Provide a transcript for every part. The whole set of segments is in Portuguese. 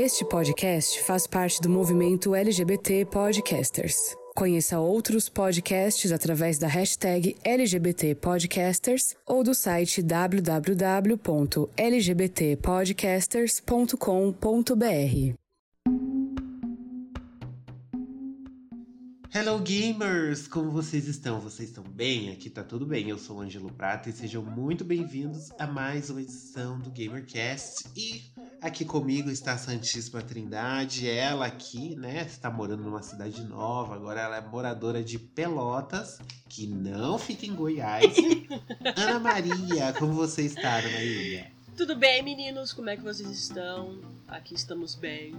Este podcast faz parte do movimento LGBT Podcasters. Conheça outros podcasts através da hashtag LGBT Podcasters ou do site www.lgbtpodcasters.com.br. Hello gamers, como vocês estão? Vocês estão bem? Aqui tá tudo bem. Eu sou o Ângelo Prata e sejam muito bem-vindos a mais uma edição do GamerCast. E aqui comigo está a Santíssima Trindade, ela aqui, né, está morando numa cidade nova, agora ela é moradora de Pelotas, que não fica em Goiás. Ana Maria, como você está, Ana Maria? Tudo bem, meninos? Como é que vocês estão? Aqui estamos bem.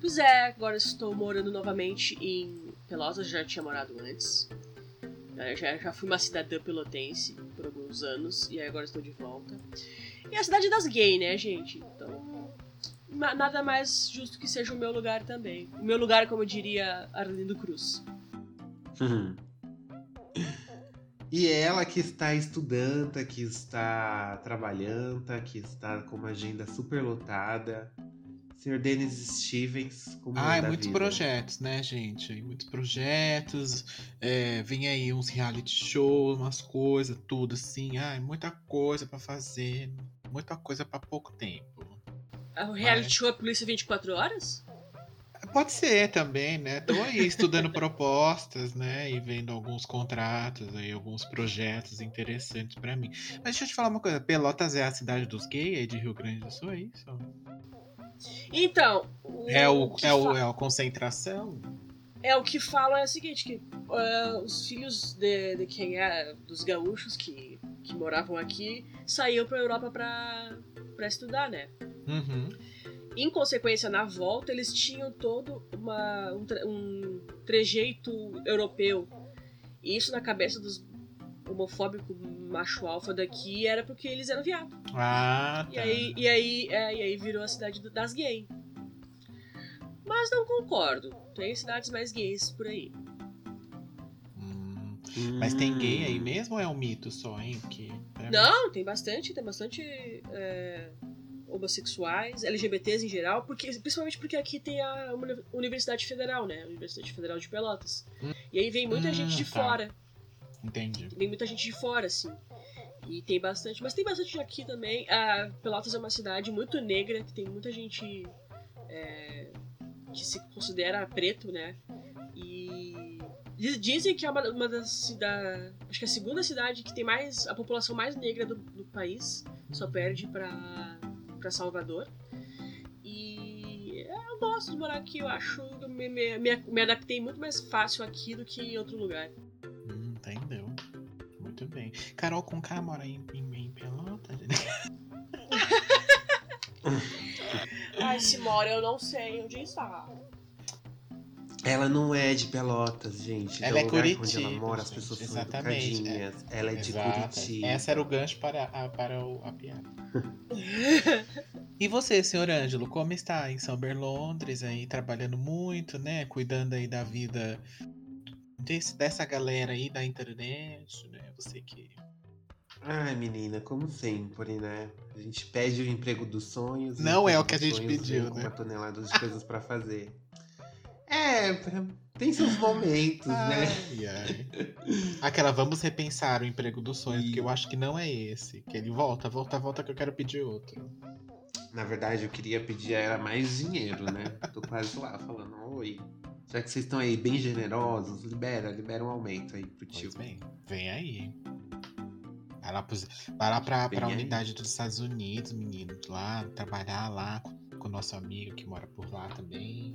Pois é, agora estou morando novamente em Pelotas, já tinha morado antes. Já, já fui uma cidadã pelotense por alguns anos e agora estou de volta. E é a cidade das gays, né, gente? Então, nada mais justo que seja o meu lugar também. O meu lugar, como diria Arlindo Cruz. E ela que está estudando, que está trabalhando, que está com uma agenda super lotada. Senhor Denis Stevens. Como ah, é muitos vida. projetos, né, gente? Muitos projetos. É, vem aí uns reality shows, umas coisas, tudo assim. Ah, muita coisa para fazer. Muita coisa para pouco tempo. Ah, o reality Mas... show é Polícia 24 Horas? Pode ser também, né? Tô aí estudando propostas, né? E vendo alguns contratos aí, alguns projetos interessantes para mim. Mas deixa eu te falar uma coisa. Pelotas é a cidade dos gays aí de Rio Grande do Sul, é isso? Então. é, o, é, o, é a concentração? É, o que falam é o seguinte, que uh, os filhos de, de, quem é, dos gaúchos que, que moravam aqui, saíam pra Europa pra, pra estudar, né? Uhum. Em consequência, na volta, eles tinham todo uma, um, um trejeito europeu. E isso na cabeça dos homofóbicos macho alfa daqui era porque eles eram viado. Ah, tá. E aí, e aí, é, e aí virou a cidade das gays. Mas não concordo. Tem cidades mais gays por aí. Hum, mas tem gay aí mesmo ou é um mito só, hein? Que. Não, tem bastante, tem bastante é, homossexuais, LGBTs em geral, porque, principalmente porque aqui tem a Universidade Federal, né? A Universidade Federal de Pelotas. Hum. E aí vem muita hum, gente de tá. fora. Entendi. Tem muita gente de fora, assim. E tem bastante. Mas tem bastante aqui também. A Pelotas é uma cidade muito negra, que tem muita gente é, que se considera preto, né? E dizem que é uma, uma das cidades. Acho que é a segunda cidade que tem mais. a população mais negra do, do país. Só perde pra, pra Salvador. E eu gosto de morar aqui, eu acho. Me, me, me adaptei muito mais fácil aqui do que em outro lugar. Muito bem. Carol com K mora em, em, em Pelotas? Ai, se mora, eu não sei onde está. Ela não é de Pelotas, gente. Ela é, é Curitiba. Onde ela mora, as pessoas Exatamente, são educadinhas. É. Ela é de Exato. Curitiba. Essa era o gancho para a, para o, a piada. e você, senhor Ângelo, como está em São Berlondres aí, trabalhando muito, né? Cuidando aí da vida desse, dessa galera aí da internet, né? Você que. Ai, menina, como sempre, né? A gente pede o emprego dos sonhos. Não é o que a gente pediu, né? Com uma tonelada de coisas para fazer. É, tem seus momentos, né? ai, né? Ai. Aquela, vamos repensar o emprego dos sonhos, e... porque eu acho que não é esse. Que ele volta, volta, volta, que eu quero pedir outro. Na verdade, eu queria pedir a ela mais dinheiro, né? Tô quase lá falando, oi. Já que vocês estão aí bem generosos, libera, libera um aumento aí pro tio. Pois bem, vem aí. Vai lá, pros, vai lá pra, pra unidade dos Estados Unidos, menino. Lá, trabalhar lá com, com o nosso amigo que mora por lá também.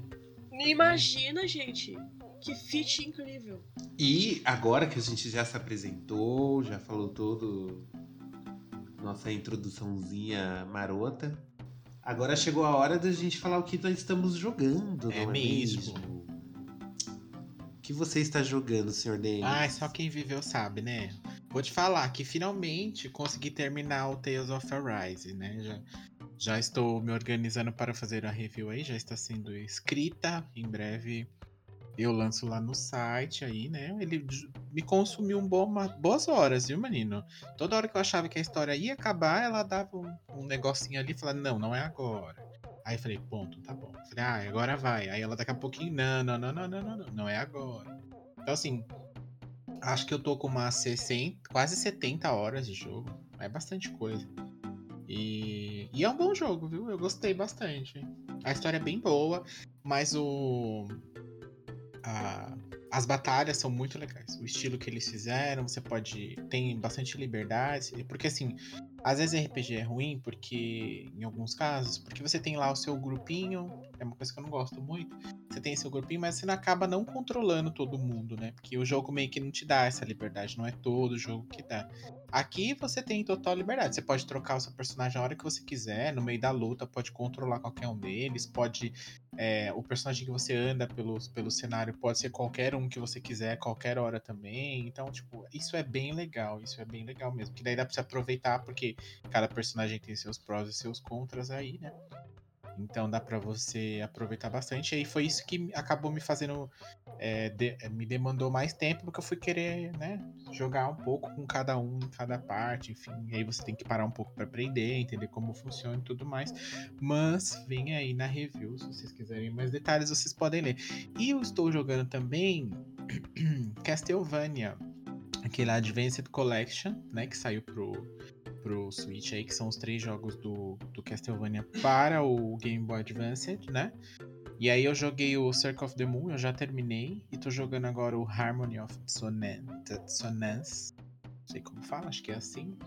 Imagina, é. gente. Que fit incrível. E agora que a gente já se apresentou, já falou todo nossa introduçãozinha marota. Agora chegou a hora da gente falar o que nós estamos jogando, é não é mesmo? mesmo? Que você está jogando, senhor Denis? Ah, só quem viveu sabe, né? Vou te falar que finalmente consegui terminar o Tales of Arise, né? Já, já estou me organizando para fazer a review aí, já está sendo escrita. Em breve eu lanço lá no site aí, né? Ele me consumiu um bom, boas horas, viu, menino? Toda hora que eu achava que a história ia acabar, ela dava um, um negocinho ali e falava, não, não é agora. Aí eu falei, ponto, tá bom. Falei, ah, agora vai. Aí ela daqui a pouquinho, não, não, não, não, não, não, não, não é agora. Então assim, acho que eu tô com umas 60, quase 70 horas de jogo. É bastante coisa. E, e é um bom jogo, viu? Eu gostei bastante. A história é bem boa, mas o. A, as batalhas são muito legais. O estilo que eles fizeram, você pode. Tem bastante liberdade. Porque assim, às vezes RPG é ruim, porque. Em alguns casos, porque você tem lá o seu grupinho. É uma coisa que eu não gosto muito. Você tem seu grupinho, mas você acaba não controlando todo mundo, né? Porque o jogo meio que não te dá essa liberdade. Não é todo jogo que dá. Aqui você tem total liberdade. Você pode trocar o seu personagem a hora que você quiser. No meio da luta, pode controlar qualquer um deles. Pode. É, o personagem que você anda pelo, pelo cenário pode ser qualquer um que você quiser, qualquer hora também. Então, tipo, isso é bem legal. Isso é bem legal mesmo. Que daí dá pra você aproveitar, porque cada personagem tem seus prós e seus contras aí, né? Então dá para você aproveitar bastante. E foi isso que acabou me fazendo. É, de, me demandou mais tempo, porque eu fui querer, né? Jogar um pouco com cada um, em cada parte, enfim. E aí você tem que parar um pouco para aprender, entender como funciona e tudo mais. Mas vem aí na review, se vocês quiserem mais detalhes, vocês podem ler. E eu estou jogando também Castlevania, aquele Advanced Collection, né? Que saiu pro pro Switch aí, que são os três jogos do, do Castlevania para o Game Boy Advance, né? E aí eu joguei o Circle of the Moon, eu já terminei, e tô jogando agora o Harmony of Dissonance. Não sei como fala, acho que é assim.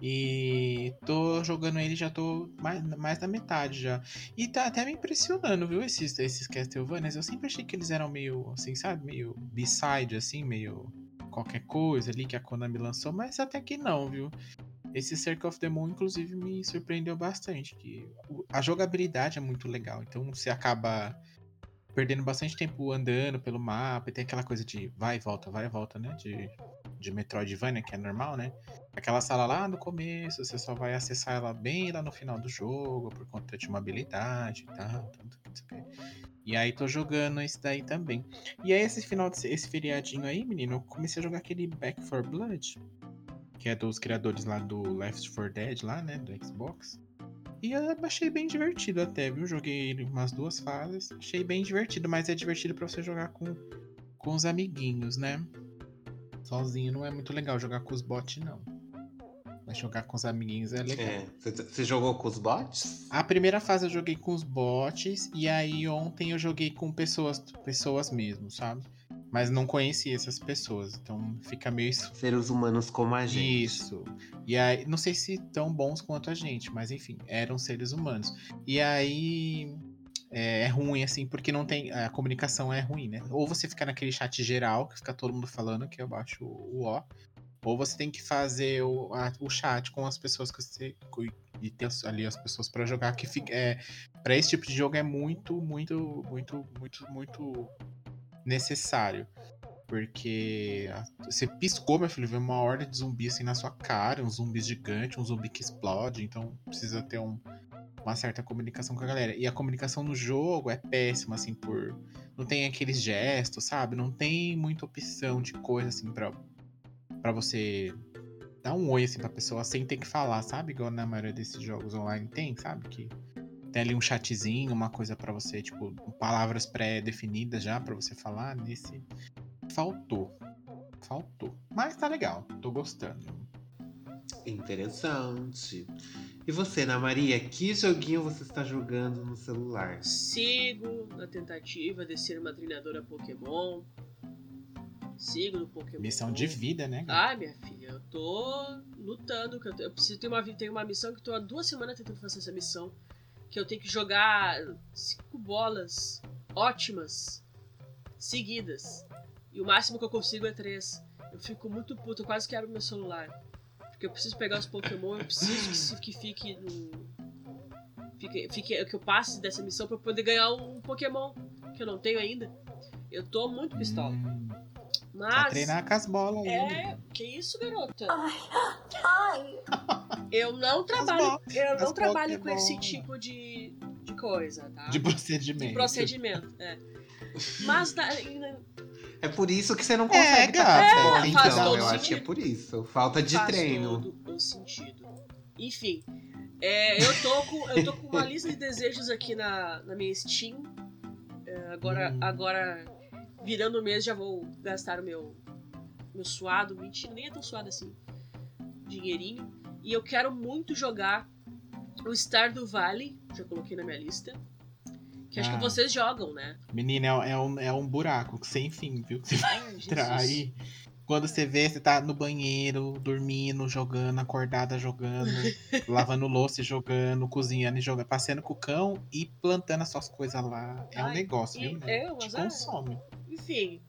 E tô jogando ele, já tô mais, mais da metade já. E tá até me impressionando, viu, esses, esses Castlevanias. Eu sempre achei que eles eram meio, assim, sabe? Meio B-side, assim, meio qualquer coisa ali que a Konami lançou, mas até que não, viu? Esse Circle of the Moon, inclusive, me surpreendeu bastante. Que a jogabilidade é muito legal. Então você acaba perdendo bastante tempo andando pelo mapa. E tem aquela coisa de vai e volta, vai e volta, né? De, de Metroidvania, que é normal, né? Aquela sala lá no começo, você só vai acessar ela bem lá no final do jogo, por conta de uma habilidade e tal. E aí tô jogando isso daí também. E aí esse final, de, esse feriadinho aí, menino, eu comecei a jogar aquele Back for Blood que é dos criadores lá do Left 4 Dead, lá, né, do Xbox. E eu achei bem divertido até, viu? Joguei ele umas duas fases, achei bem divertido, mas é divertido para você jogar com, com os amiguinhos, né? Sozinho não é muito legal jogar com os bots, não. Mas jogar com os amiguinhos é legal. É. Você jogou com os bots? A primeira fase eu joguei com os bots, e aí ontem eu joguei com pessoas, pessoas mesmo, sabe? Mas não conhecia essas pessoas. Então fica meio. Seres humanos como a gente. Isso. E aí, não sei se tão bons quanto a gente, mas enfim, eram seres humanos. E aí. É, é ruim, assim, porque não tem. A comunicação é ruim, né? Ou você fica naquele chat geral, que fica todo mundo falando, que eu baixo o, O. Ou você tem que fazer o, a, o chat com as pessoas que você. E ter ali as pessoas para jogar. Que fica, é, para esse tipo de jogo é muito, muito, muito, muito, muito necessário. Porque você piscou, meu filho, vê uma horda de zumbi assim na sua cara, um zumbi gigante, um zumbi que explode, então precisa ter um, uma certa comunicação com a galera. E a comunicação no jogo é péssima, assim, por. Não tem aqueles gestos, sabe? Não tem muita opção de coisa assim pra, pra você dar um oi assim pra pessoa sem ter que falar, sabe? Igual na maioria desses jogos online tem, sabe? Que tem ali um chatzinho, uma coisa para você, tipo, palavras pré-definidas já para você falar. Nesse faltou. Faltou. Mas tá legal, tô gostando. Interessante. E você, Ana Maria, que joguinho você está jogando no celular? Sigo na tentativa de ser uma treinadora Pokémon. Sigo no Pokémon. Missão de vida, né? Ah, minha filha, eu tô lutando. Eu preciso ter uma, ter uma missão que eu tô há duas semanas tentando fazer essa missão que eu tenho que jogar cinco bolas ótimas seguidas. E o máximo que eu consigo é três. Eu fico muito puto, eu quase quero meu celular. Porque eu preciso pegar os Pokémon, eu preciso que, que fique no. Fique, fique, que eu passe dessa missão pra eu poder ganhar um Pokémon que eu não tenho ainda. Eu tô muito pistola. Hum. Mas. Pra treinar com as bolas aí. É, que isso, garota? Ai, ai. Eu não trabalho, eu não trabalho com esse tipo de, de coisa, tá? De procedimento. De procedimento, é. Mas da, é por isso que você não consegue é, tá então, eu sentido. acho que é por isso. Falta de faz treino. todo o sentido. Enfim, É, eu tô com, eu tô com uma lista de desejos aqui na, na minha Steam. É, agora, Hum. agora, virando o mês, já vou gastar o meu, meu suado. Mentira, nem é tão suado assim. Dinheirinho. E eu quero muito jogar o Stardew Valley. Já coloquei na minha lista. Que acho Ah. que vocês jogam, né? Menina, é, é um, é um buraco sem fim, viu? Que Você vai Ai, entrar aí. Quando você vê, você tá no banheiro, dormindo, jogando, acordada jogando, lavando louça e jogando, cozinhando e jogando, passeando com o cão e plantando as suas coisas lá. É um Ai, negócio, e- viu? é, né? mas Te é- consome. Enfim.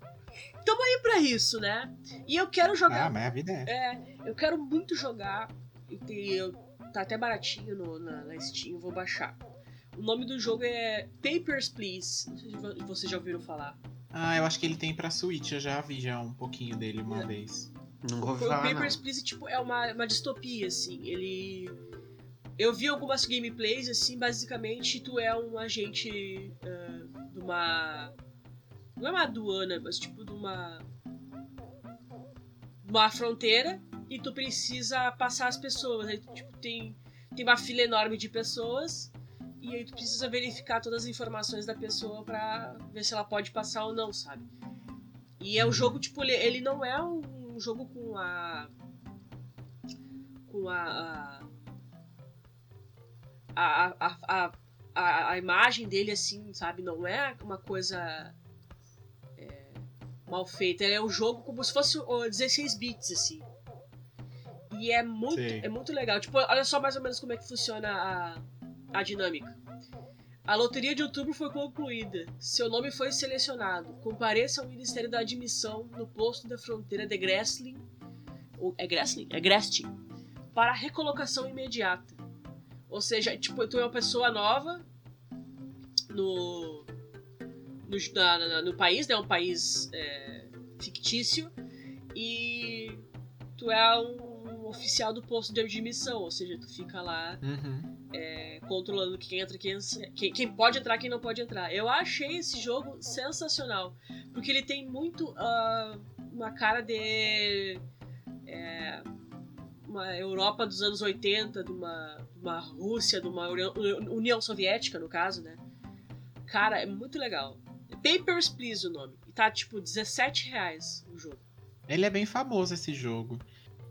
Tamo aí pra isso, né? E eu quero jogar Ah, mas a vida é. É, eu quero muito jogar. E eu- tá até baratinho no- na, na Steam, eu vou baixar. O nome do jogo é Papers, Please. Não sei se vo- vocês já ouviram falar. Ah, eu acho que ele tem pra Switch, eu já vi já um pouquinho dele uma É. vez. Não vou O falar Papers, não. Please, tipo, é uma, uma distopia, assim. Ele... Eu vi algumas gameplays, assim, basicamente tu é um agente ah, de uma... Não é uma aduana, mas tipo de uma... Uma fronteira e tu precisa passar as pessoas. Aí, tipo, tem, tem uma fila enorme de pessoas e aí tu precisa verificar todas as informações da pessoa pra ver se ela pode passar ou não, sabe? E é um jogo, tipo, ele, ele não é um jogo com a. com a. a, a, a, a, a, imagem dele, assim, sabe? Não é uma coisa. é, mal feita. É um jogo como se fosse ó, 16 bits, assim. E é muito, é muito legal. Tipo, olha só mais ou menos como é que funciona a, a dinâmica. A loteria de outubro foi concluída. Seu nome foi selecionado. Compareça ao Ministério da Admissão no posto da fronteira de Gressling. Ou é Gressling? É Grestin. Para recolocação imediata. Ou seja, tipo, tu é uma pessoa nova no. no, na- na- no país, né? Um país é, fictício. E tu é um oficial do posto de admissão. Ou seja, tu fica lá Uhum. é, controlando quem entra, quem, quem, quem pode entrar, quem não pode entrar. Eu achei esse jogo sensacional, porque ele tem muito ah, uma cara de é, uma Europa dos anos 80, de uma, uma Rússia, de uma União, União Soviética, no caso, né? Cara, é muito legal. Papers, Please o nome. E tá tipo 17 reais o jogo. Ele é bem famoso esse jogo.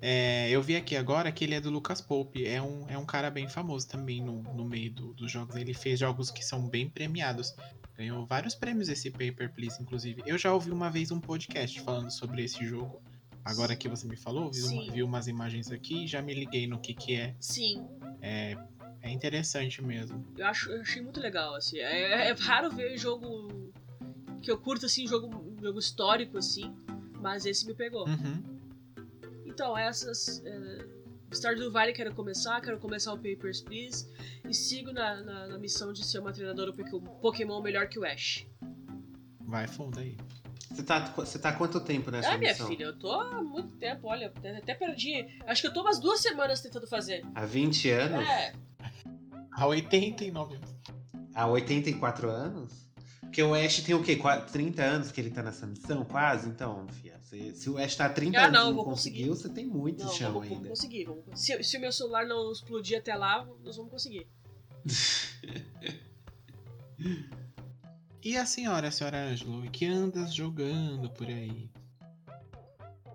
É, eu vi aqui agora que ele é do Lucas Pope. É um, é um cara bem famoso também no, no meio do- dos jogos. Ele fez jogos que são bem premiados. Ganhou vários prêmios esse Paper Please, inclusive. Eu já ouvi uma vez um podcast falando sobre esse jogo. Agora que você me falou, vi, uma- vi umas imagens aqui já me liguei no que que é. Sim, É, é interessante mesmo. eu, acho, eu achei muito legal, assim. É, é raro ver jogo que eu curto, assim, jogo, jogo histórico, assim. Mas esse me pegou. Uhum. Então, essas. É, Stardew Valley quero começar, quero começar o Papers, Please. E sigo na, na, na missão de ser uma treinadora Poké- Pokémon melhor que o Ash. Vai fundo aí. Você tá, você tá há quanto tempo nessa Ah, minha missão? filha, eu tô há muito tempo, olha, até, perdi. Acho que eu tô umas duas semanas tentando fazer. Há 20 anos? É, Há 89 anos. Há 84 anos? Porque o Ash tem o quê? Qua- 30 anos que ele tá nessa missão? Quase? Então, fia. Se, se o Ash tá há 30 Ah, anos não, e não conseguiu, você tem muito não, chão vamos, vamos ainda. conseguir. Vamos, se, se o meu celular não explodir até lá, nós vamos conseguir. E a senhora, senhora Ângelo, que andas jogando por aí?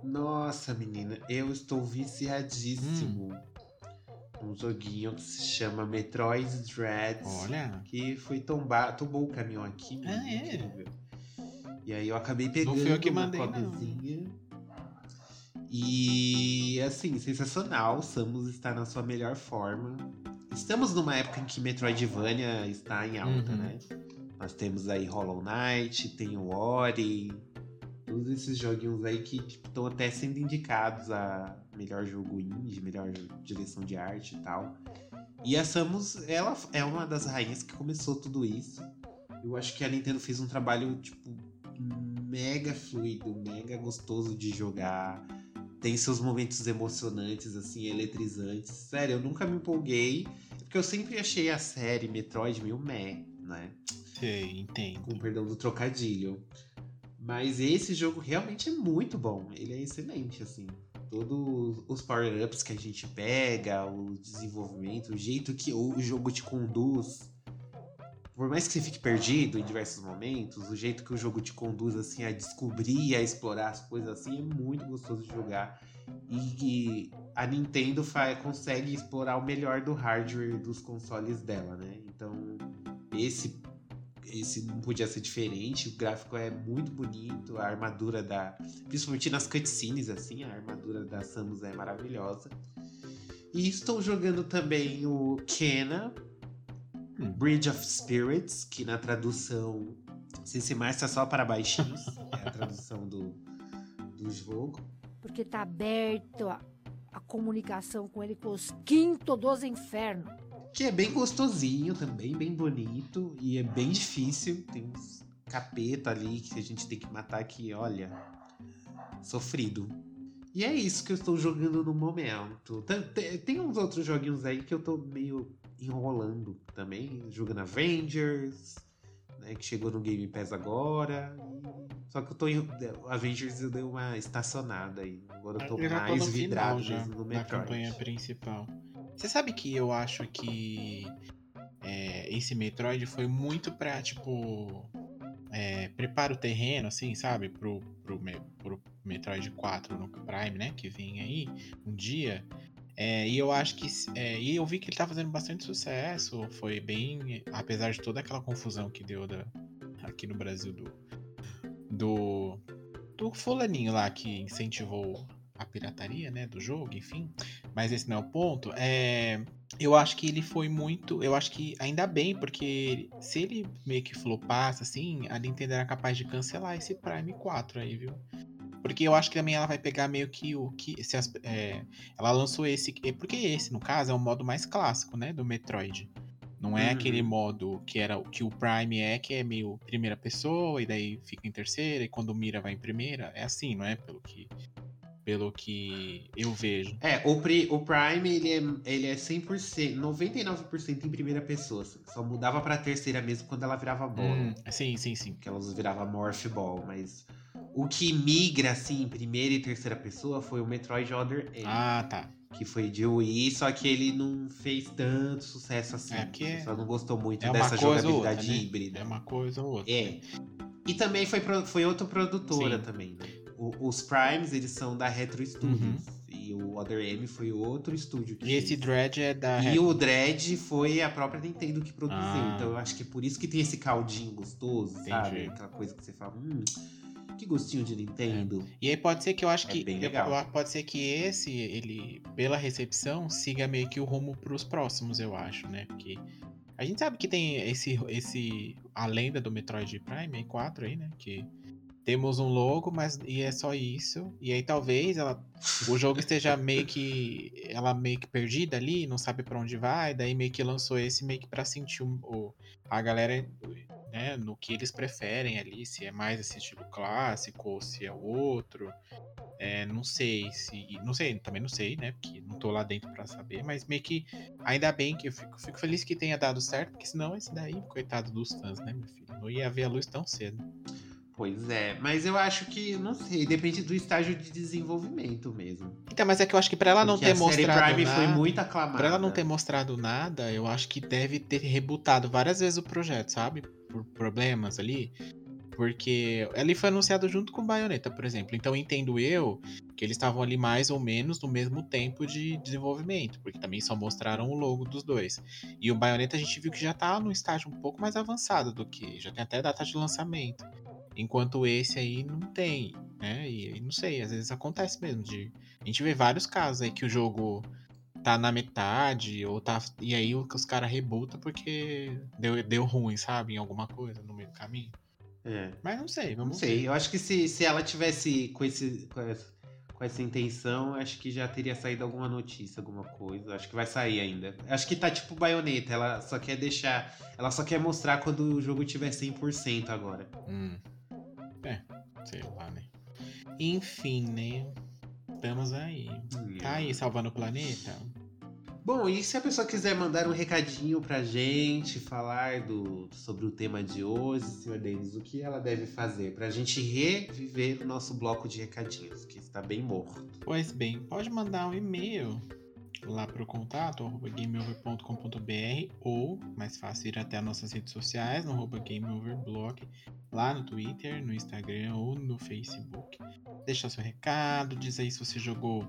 Nossa, menina, eu estou viciadíssimo. Um joguinho que se chama Metroid Dread. Olha, Que foi tombar, tombou o caminhão aqui, Ah, é? incrível. E aí eu acabei pegando fui eu que uma mandei, não. copyzinha. E assim, sensacional. Samus está na sua melhor forma. Estamos numa época em que Metroidvania está em alta, Uhum. né? Nós temos aí Hollow Knight, tem o Ori, todos esses joguinhos aí que estão até sendo indicados a melhor jogo indie, melhor direção de arte e tal. E a Samus, ela é uma das rainhas que começou tudo isso. Eu acho que a Nintendo fez um trabalho, tipo, mega fluido, mega gostoso de jogar. Tem seus momentos emocionantes, assim, eletrizantes. Sério, eu nunca me empolguei, porque eu sempre achei a série Metroid meio meh, né? sei, entendo. Com perdão do trocadilho. Mas esse jogo realmente é muito bom. Ele é excelente, assim. todos os power-ups que a gente pega, o desenvolvimento, o jeito que o jogo te conduz. Por mais que você fique perdido em diversos momentos, o jeito que o jogo te conduz assim a descobrir, a explorar as coisas assim é muito gostoso de jogar. E, a Nintendo faz, consegue explorar o melhor do hardware dos consoles dela, né? Então, esse esse não podia ser diferente. O gráfico é muito bonito, a armadura da. Principalmente nas cutscenes, assim, a armadura da Samus é maravilhosa. E estou jogando também o Kena. Bridge of Spirits, que na tradução se se mais só para baixinhos, é a tradução do, do jogo. Porque tá aberto a, a comunicação com ele com os quinto dos infernos que é bem gostosinho também, bem bonito e é bem difícil. Tem uns capeta ali que a gente tem que matar que, olha, sofrido. E é isso que eu estou jogando no momento. Tem uns outros joguinhos aí que eu tô meio enrolando também, jogando Avengers, né, que chegou no Game Pass agora. Só que eu tô em Avengers eu dei uma estacionada aí. Agora eu tô eu mais tô vidrado já, no Metroid. Na campanha principal. Você sabe que eu acho que é, esse Metroid foi muito pra, tipo. É, prepara o terreno, assim, sabe? Pro, pro, pro Metroid 4 no Prime, né? Que vem aí um dia. É, e eu acho que. É, e eu vi que ele tá fazendo bastante sucesso. Foi bem. Apesar de toda aquela confusão que deu da, aqui no Brasil do. Do. Do fulaninho lá que incentivou a pirataria, né, do jogo, enfim. Mas esse não é o ponto. É, eu acho que ele foi muito, eu acho que ainda bem, porque se ele meio que flopasse assim, a Nintendo era capaz de cancelar esse Prime 4 aí, viu? Porque eu acho que também ela vai pegar meio que o que se as, é, ela lançou esse, é, porque esse no caso é o modo mais clássico, né, do Metroid. Não é uhum. aquele modo que era que o Prime é, que é meio primeira pessoa, e daí fica em terceira, e quando mira vai em primeira. É assim, não é? Pelo que pelo que eu vejo. É, o, Pri, o Prime, ele é, ele é 100%, 99% em primeira pessoa. Só mudava pra terceira mesmo quando ela virava bola. Hum, sim, sim, sim. Que elas virava Morph Ball, mas... O que migra, assim, em primeira e terceira pessoa foi o Metroid Other M. Ah, tá. Que foi de Wii, só que ele não fez tanto sucesso assim. É porque só não gostou muito é dessa jogabilidade outra, né? híbrida. É uma coisa ou outra. É. E também foi, foi outra produtora Sim. também, né? O, os Primes, eles são da Retro Studios. Uhum. E o Other M foi outro estúdio que E fez. esse Dread é da. E Retro. o Dread foi a própria Nintendo que produziu. Ah. Então eu acho que é por isso que tem esse caldinho gostoso, Entendi. sabe? Aquela coisa que você fala, hum, que gostinho de Nintendo. É. E aí pode ser que eu acho é que. Bem legal. Eu, pode ser que esse, ele, pela recepção, siga meio que o rumo pros próximos, eu acho, né? Porque. A gente sabe que tem esse, esse a lenda do Metroid Prime 4 aí, né? Que temos um logo, mas e é só isso. E aí talvez ela, o jogo esteja meio que ela meio que perdida ali, não sabe para onde vai, daí meio que lançou esse meio que para sentir o, o, a galera, né, no que eles preferem ali, se é mais esse estilo clássico ou se é outro. É, não sei se, não sei, também não sei, né, porque não tô lá dentro para saber, mas meio que ainda bem que eu fico, fico feliz que tenha dado certo, porque senão esse daí, coitado dos fãs, né, meu filho, não ia ver a luz tão cedo. Pois é, mas eu acho que, não sei, depende do estágio de desenvolvimento mesmo. Então, mas é que eu acho que pra ela não ter mostrado Prime nada, foi muito aclamada. Pra ela não ter mostrado nada, eu acho que deve ter rebutado várias vezes o projeto, sabe? Por problemas ali. Porque ele foi anunciado junto com Bayonetta, por exemplo. Então entendo eu que eles estavam ali mais ou menos no mesmo tempo de desenvolvimento, porque também só mostraram o logo dos dois. E o Bayonetta a gente viu que já tá num estágio um pouco mais avançado do que, já tem até data de lançamento. Enquanto esse aí não tem, né? E, e, não sei, às vezes acontece mesmo. De, a gente vê vários casos aí que o jogo tá na metade, ou tá. E aí os caras rebutam porque deu, deu ruim, sabe? Em alguma coisa no meio do caminho. É. Mas não sei, vamos Não sei, ver. eu acho que se, se ela tivesse com, esse, com essa, com, essa, intenção, acho que já teria saído alguma notícia, alguma coisa. Acho que vai sair ainda. Acho que tá tipo baioneta, ela só quer deixar. Ela só quer mostrar quando o jogo tiver 100% agora. Hum. É, sei lá, né? Enfim, né? Estamos aí. Tá aí salvando o planeta? Bom, e se a pessoa quiser mandar um recadinho pra gente, falar do, sobre o tema de hoje, senhor Denis, o que ela deve fazer pra gente reviver o nosso bloco de recadinhos, que está bem morto? Pois bem, pode mandar um e-mail lá para o contato, gameover.com.br ou, mais fácil, ir até as nossas redes sociais, no gameoverblog, lá no Twitter, no Instagram ou no Facebook. Deixa seu recado, diz aí se você jogou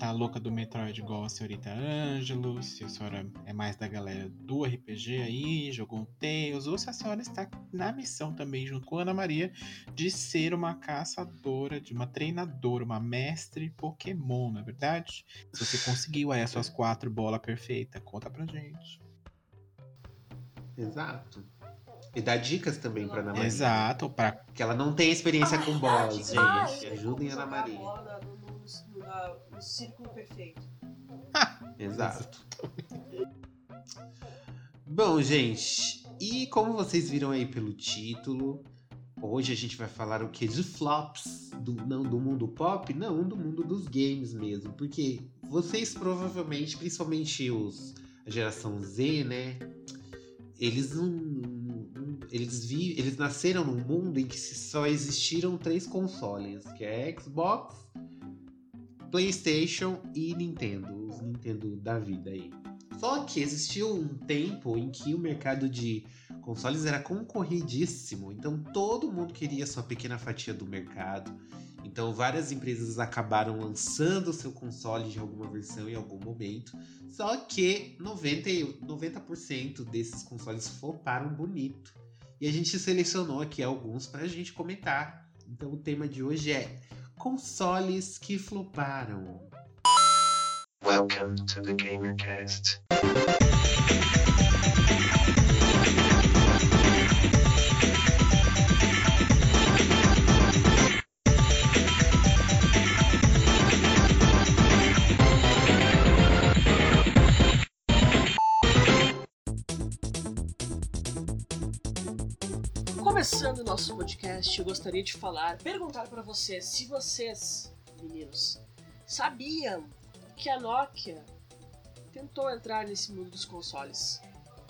tá louca do Metroid igual a senhorita Ângelo, se a senhora é mais da galera do RPG aí, jogou um Tails, ou se a senhora está na missão também, junto com a Ana Maria, de ser uma caçadora, de uma treinadora, uma mestre Pokémon, na é verdade? Se você conseguiu aí as suas quatro bolas perfeitas, conta pra gente. Exato. E dá dicas também pra Ana Maria. Exato, pra... que ela não tem experiência com bolas, gente. Ajudem a Ana Maria no círculo perfeito. Exato. Bom, gente, e como vocês viram aí pelo título, hoje a gente vai falar o que de flops do não do mundo pop, não do mundo dos games mesmo, porque vocês provavelmente, principalmente os a geração Z, né, eles não, eles vi, eles nasceram num mundo em que só existiram três consoles, que é Xbox, PlayStation e Nintendo, os Nintendo da vida aí. Só que existiu um tempo em que o mercado de consoles era concorridíssimo, então todo mundo queria sua pequena fatia do mercado. Então várias empresas acabaram lançando seu console de alguma versão em algum momento. Só que 90%, 90 desses consoles floparam bonito. E a gente selecionou aqui alguns para a gente comentar. Então o tema de hoje é consoles que floparam. Welcome to the GamerCast. Podcast, eu gostaria de falar, perguntar para vocês se vocês, meninos, sabiam que a Nokia tentou entrar nesse mundo dos consoles.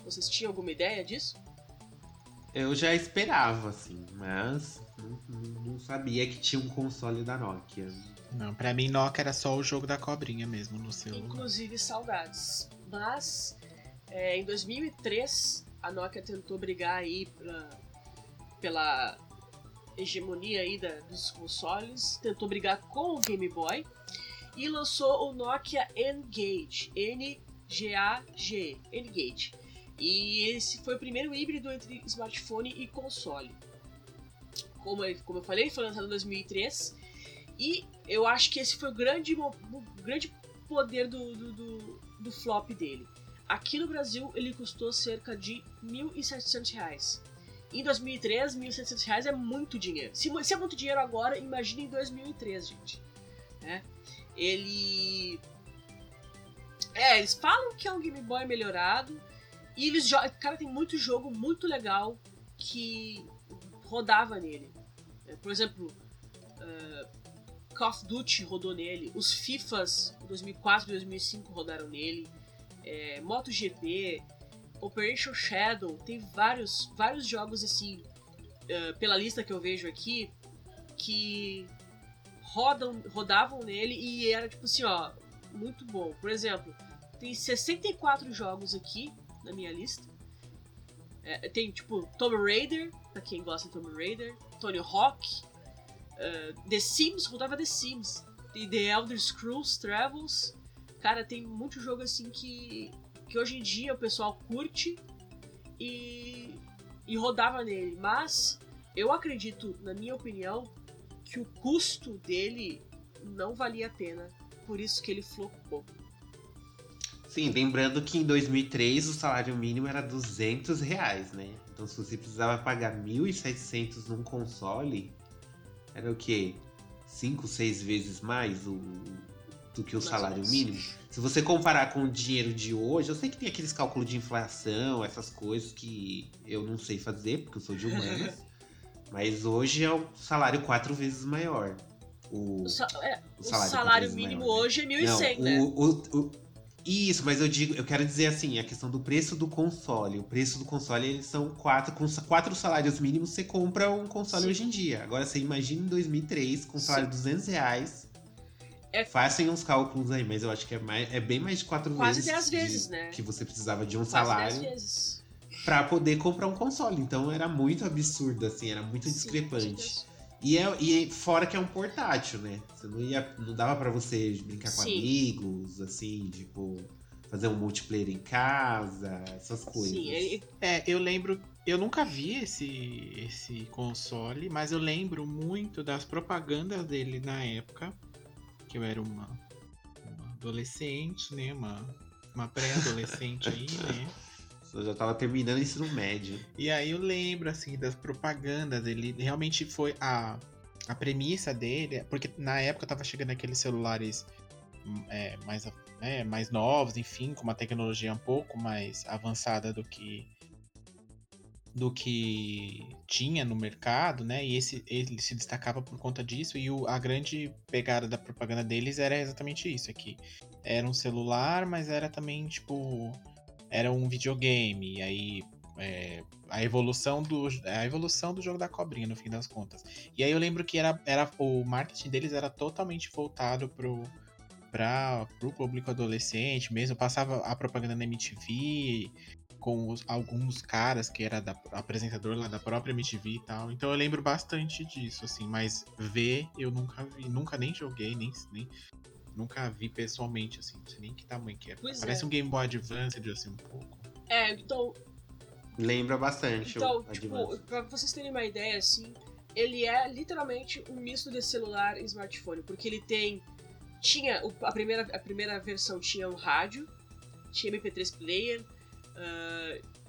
Vocês tinham alguma ideia disso? Eu já esperava, assim, mas não, não sabia que tinha um console da Nokia. Não, pra mim Nokia era só o jogo da cobrinha mesmo no seu. Inclusive saudades. Mas é, em 2003 a Nokia tentou brigar aí pra pela hegemonia aí da, dos consoles, tentou brigar com o Game Boy e lançou o Nokia N-Gage, N-G-A-G, N-Gage. E esse foi o primeiro híbrido entre smartphone e console. Como, como eu falei, foi lançado em 2003 e eu acho que esse foi o grande, o grande poder do, do, do, do flop dele. Aqui no Brasil ele custou cerca de R$ 1.700. Em 2003, 1.700 reais é muito dinheiro. Se, se, é muito dinheiro agora, imagine em 2003, gente. É. Ele. É, eles falam que é um Game Boy melhorado. E eles jogam. Cara, tem muito jogo muito legal que rodava nele. É, por exemplo, uh, Call of Duty rodou nele. Os FIFAs 2004 e 2005 rodaram nele. É, MotoGP. Operation Shadow, tem vários, vários jogos assim, uh, pela lista que eu vejo aqui, que rodam, rodavam nele e era tipo assim, ó, muito bom. Por exemplo, tem 64 jogos aqui na minha lista. É, tem tipo Tomb Raider, pra quem gosta de Tomb Raider, Tony Hawk, uh, The Sims, rodava The Sims, tem The Elder Scrolls Travels. Cara, tem muito jogo assim que que hoje em dia o pessoal curte e, e rodava nele. Mas eu acredito, na minha opinião, que o custo dele não valia a pena. Por isso que ele flopou. Sim, lembrando que em 2003 o salário mínimo era 200 reais, né? Então se você precisava pagar 1.700 num console, era o quê? 5, 6 vezes mais o, do que o salário mínimo. Se você comparar com o dinheiro de hoje, eu sei que tem aqueles cálculos de inflação, essas coisas que eu não sei fazer, porque eu sou de humanas. mas hoje é o salário quatro vezes maior. O, o, sa é, o salário, o salário mínimo maior, né? hoje é 1.100, não, né? O, Isso, mas eu digo, eu quero dizer assim, a questão do preço do console. O preço do console, eles são quatro, com quatro salários mínimos, você compra um console Sim. hoje em dia. Agora você imagina em 2003, com salário de 200 reais. É- Façam uns cálculos aí, mas eu acho que é, mais, é bem mais de quatro Quase vezes. 10 de- vezes, né? Que você precisava de um Quase 10 salário vezes. pra poder comprar um console. Então era muito absurdo, assim, era muito Sim, com discrepante. E, é, e fora que é um portátil, né? Você não ia. Não dava pra você brincar com Sim. amigos, assim, tipo, fazer um multiplayer em casa, essas coisas. Sim, ele, É, eu lembro. Eu nunca vi esse, esse console, mas eu lembro muito das propagandas dele na época. Que eu era uma, uma adolescente, né? Uma, uma pré-adolescente aí, né? Eu já tava terminando o ensino médio. E aí eu lembro, assim, das propagandas. Ele realmente foi a, a premissa dele, porque na época tava chegando aqueles celulares hum, é, mais, né, mais novos, enfim, com uma tecnologia um pouco mais avançada do que do que tinha no mercado, né? E esse ele se destacava por conta disso. E o- a grande pegada da propaganda deles era exatamente isso aqui. Era um celular, mas era também tipo era um videogame. E aí é, a evolução do a evolução do jogo da cobrinha no fim das contas. E aí eu lembro que era, era o marketing deles era totalmente voltado pro para o público adolescente mesmo. Passava a propaganda na MTV com os- alguns caras que era da, apresentador lá da própria MTV e tal. Então eu lembro bastante disso, assim. Mas ver eu nunca vi, nunca nem joguei, nem, nem nunca vi pessoalmente, assim. Não sei nem que tamanho que é. Pois Parece é. um Game Boy Advance, assim, um pouco. é, então, Lembra bastante Então, o tipo, Advance. pra vocês terem uma ideia, assim, ele é literalmente um misto de celular e smartphone, porque ele tem. Tinha. A primeira, a primeira versão tinha um rádio, tinha MP3 player,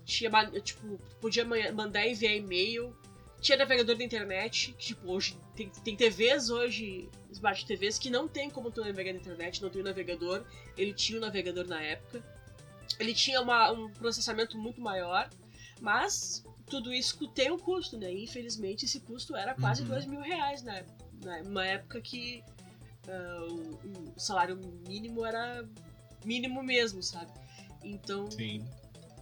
tinha. Tipo, podia ma- mandar e enviar e-mail, tinha navegador da internet, que, tipo, hoje. Tem, tem TVs hoje, Smart TVs, que não tem como tu navegar na internet, não tem o navegador. Ele tinha o navegador na época. Ele tinha uma- um processamento muito maior. Mas tudo isso tem um custo, né? E, infelizmente esse custo era quase Uhum. dois mil reais na, na numa época que ah, o, o salário mínimo era mínimo mesmo, sabe? Então Sim.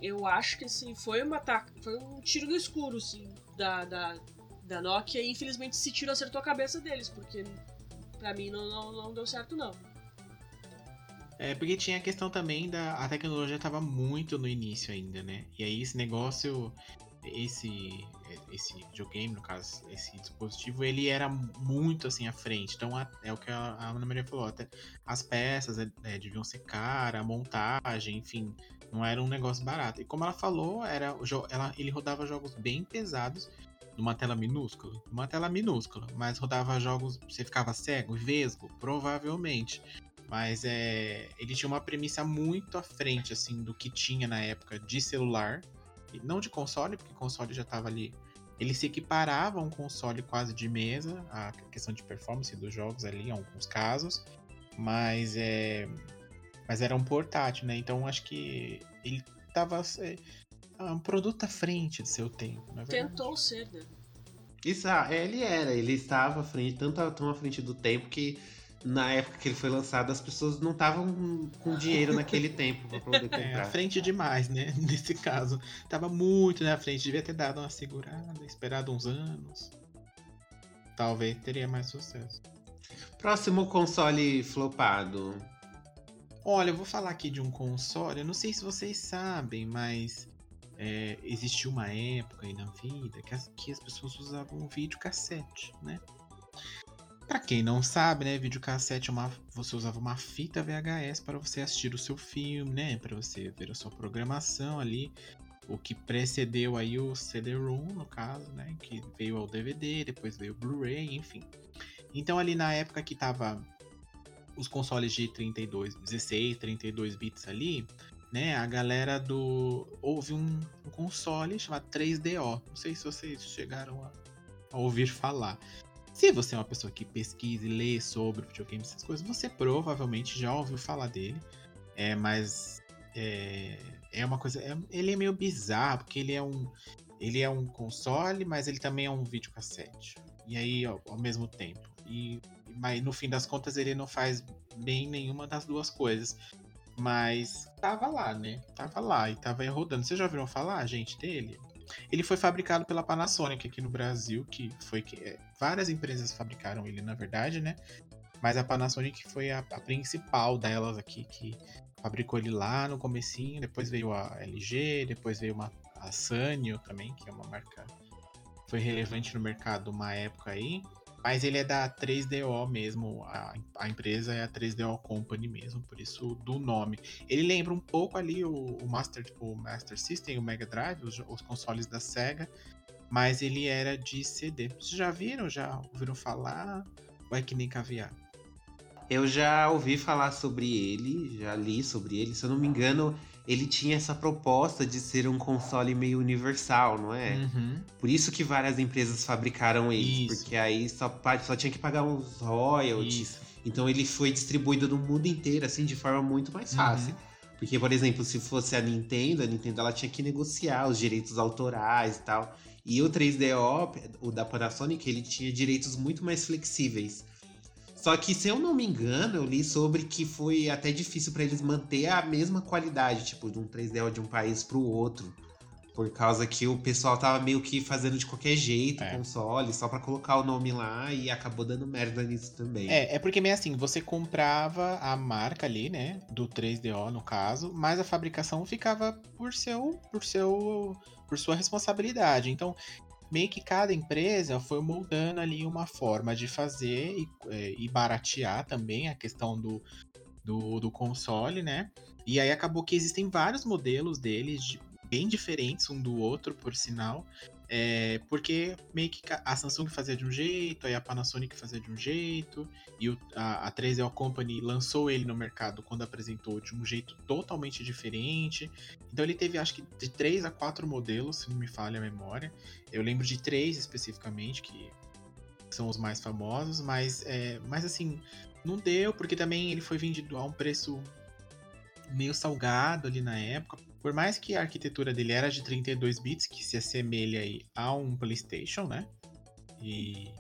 Eu acho que assim, foi uma foi um tiro no escuro, assim, da, da, da Nokia e infelizmente esse tiro acertou a cabeça deles, porque pra mim não, não, não deu certo não. É, porque tinha a questão também da. A tecnologia estava muito no início ainda, né? E aí esse negócio. Esse. Esse videogame, no caso, esse dispositivo, ele era muito assim à frente. Então a- é o que a Ana Maria falou, até as peças é, é, deviam ser cara, a montagem, enfim, não era um negócio barato. E como ela falou, era, ela, ele rodava jogos bem pesados numa tela minúscula. Numa tela minúscula, mas rodava jogos. Você ficava cego, vesgo, provavelmente. Mas é, ele tinha uma premissa muito à frente, assim, do que tinha na época de celular. E não de console, porque console já tava ali. Ele se equiparava a um console quase de mesa, a questão de performance dos jogos ali, em alguns casos. Mas é. Mas era um portátil, né? Então acho que ele tava. É, um produto à frente de seu tempo, na verdade. Tentou ser, né? Isso, ah, é, ele era, ele estava à frente, tanto tão à frente do tempo que na época que ele foi lançado as pessoas não estavam com dinheiro naquele tempo pra poder É, à comprar. frente demais, né? Nesse caso. Tava muito na frente, devia ter dado uma segurada, esperado uns anos. Talvez teria mais sucesso. Próximo console flopado. Olha, eu vou falar aqui de um console, eu não sei se vocês sabem, mas é, existiu uma época aí na vida que as, que as pessoas usavam videocassete, né? Pra quem não sabe, né, videocassete é uma. Você usava uma fita VHS para você assistir o seu filme, né? Para você ver a sua programação ali. O que precedeu aí o CD-ROM, no caso, né? Que veio ao DVD, depois veio o Blu-ray, enfim. Então ali na época que tava os consoles de 32, 16, 32 bits ali, né? A galera do. Houve um, um console chamado 3DO. Não sei se vocês chegaram a, a ouvir falar. Se você é uma pessoa que pesquisa e lê sobre videogame, essas coisas, você provavelmente já ouviu falar dele. É, mas é, é uma coisa. é- ele é meio bizarro, porque ele é um. Ele é um console, mas ele também é um videocassete. E aí, ao, ao mesmo tempo. E, mas no fim das contas, ele não faz bem nenhuma das duas coisas. Mas tava lá, né? Tava lá e tava rodando. Vocês já ouviram falar, gente, dele? Ele foi fabricado pela Panasonic aqui no Brasil, que foi que é, várias empresas fabricaram ele, na verdade, né? Mas a Panasonic foi a, a, principal delas aqui, que fabricou ele lá no comecinho, depois veio a LG, depois veio uma, a Sanyo também, que é uma marca foi relevante no mercado uma época aí. Mas ele é da 3DO mesmo, a, a empresa é a 3DO Company mesmo, por isso do nome. Ele lembra um pouco ali o, o Master, o Master System, o Mega Drive, os, os, consoles da Sega, mas ele era de CD. Vocês já viram? Já ouviram falar? Ou é que nem caviar? Eu já ouvi falar sobre ele, já li sobre ele. Se eu não me engano, ele tinha essa proposta de ser um console meio universal, não é? Uhum. Por isso que várias empresas fabricaram ele, Isso. porque aí só, só tinha que pagar uns royalties. Isso. Então ele foi distribuído no mundo inteiro, assim, de forma muito mais fácil. Uhum. Porque, por exemplo, se fosse a Nintendo, a Nintendo ela tinha que negociar os direitos autorais e tal. E o 3DO, o da Panasonic, ele tinha direitos muito mais flexíveis. Só que, se eu não me engano, eu li sobre que foi até difícil para eles manter a mesma qualidade, tipo, de um 3D de um país pro outro. Por causa que o pessoal tava meio que fazendo de qualquer jeito É. console, só pra colocar o nome lá e acabou dando merda nisso também. É, é porque meio assim, você comprava a marca ali, né, do 3DO no caso, mas a fabricação ficava por seu, por seu, por sua responsabilidade. Então, meio que cada empresa foi moldando ali uma forma de fazer e, é, e baratear também a questão do, do, do console, né? E aí acabou que existem vários modelos deles de- bem diferentes um do outro, por sinal. É, porque meio que a Samsung fazia de um jeito, aí a Panasonic fazia de um jeito, e o- a, a 3DO Company lançou ele no mercado quando apresentou de um jeito totalmente diferente. Então ele teve acho que de 3 a 4 modelos, se não me falha a memória. Eu lembro de três especificamente, que são os mais famosos, mas, é, mas assim, não deu, porque também ele foi vendido a um preço meio salgado ali na época. Por mais que a arquitetura dele era de 32 bits, que se assemelha aí a um PlayStation, né? E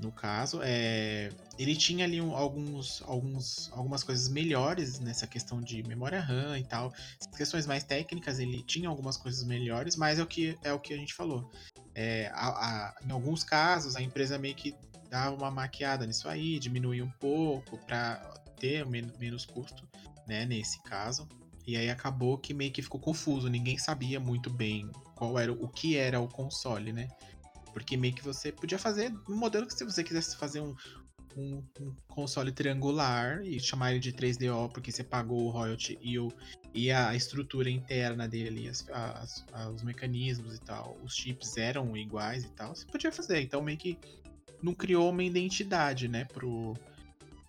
no caso, é, ele tinha ali alguns, alguns, algumas coisas melhores nessa questão de memória RAM e tal. As questões mais técnicas, ele tinha algumas coisas melhores, mas é o que, é o que a gente falou. É, a- a- em alguns casos, a empresa meio que dava uma maquiada nisso aí, diminuía um pouco para ter men- menos custo, né, nesse caso. E aí acabou que meio que ficou confuso, ninguém sabia muito bem qual era o que era o console, né? Porque meio que você podia fazer um modelo que se você quisesse fazer um, um, um console triangular e chamar ele de 3DO porque você pagou o royalty e, o, e a estrutura interna dele, as, as- a- os mecanismos e tal, os chips eram iguais e tal, você podia fazer. Então meio que não criou uma identidade, né, pro,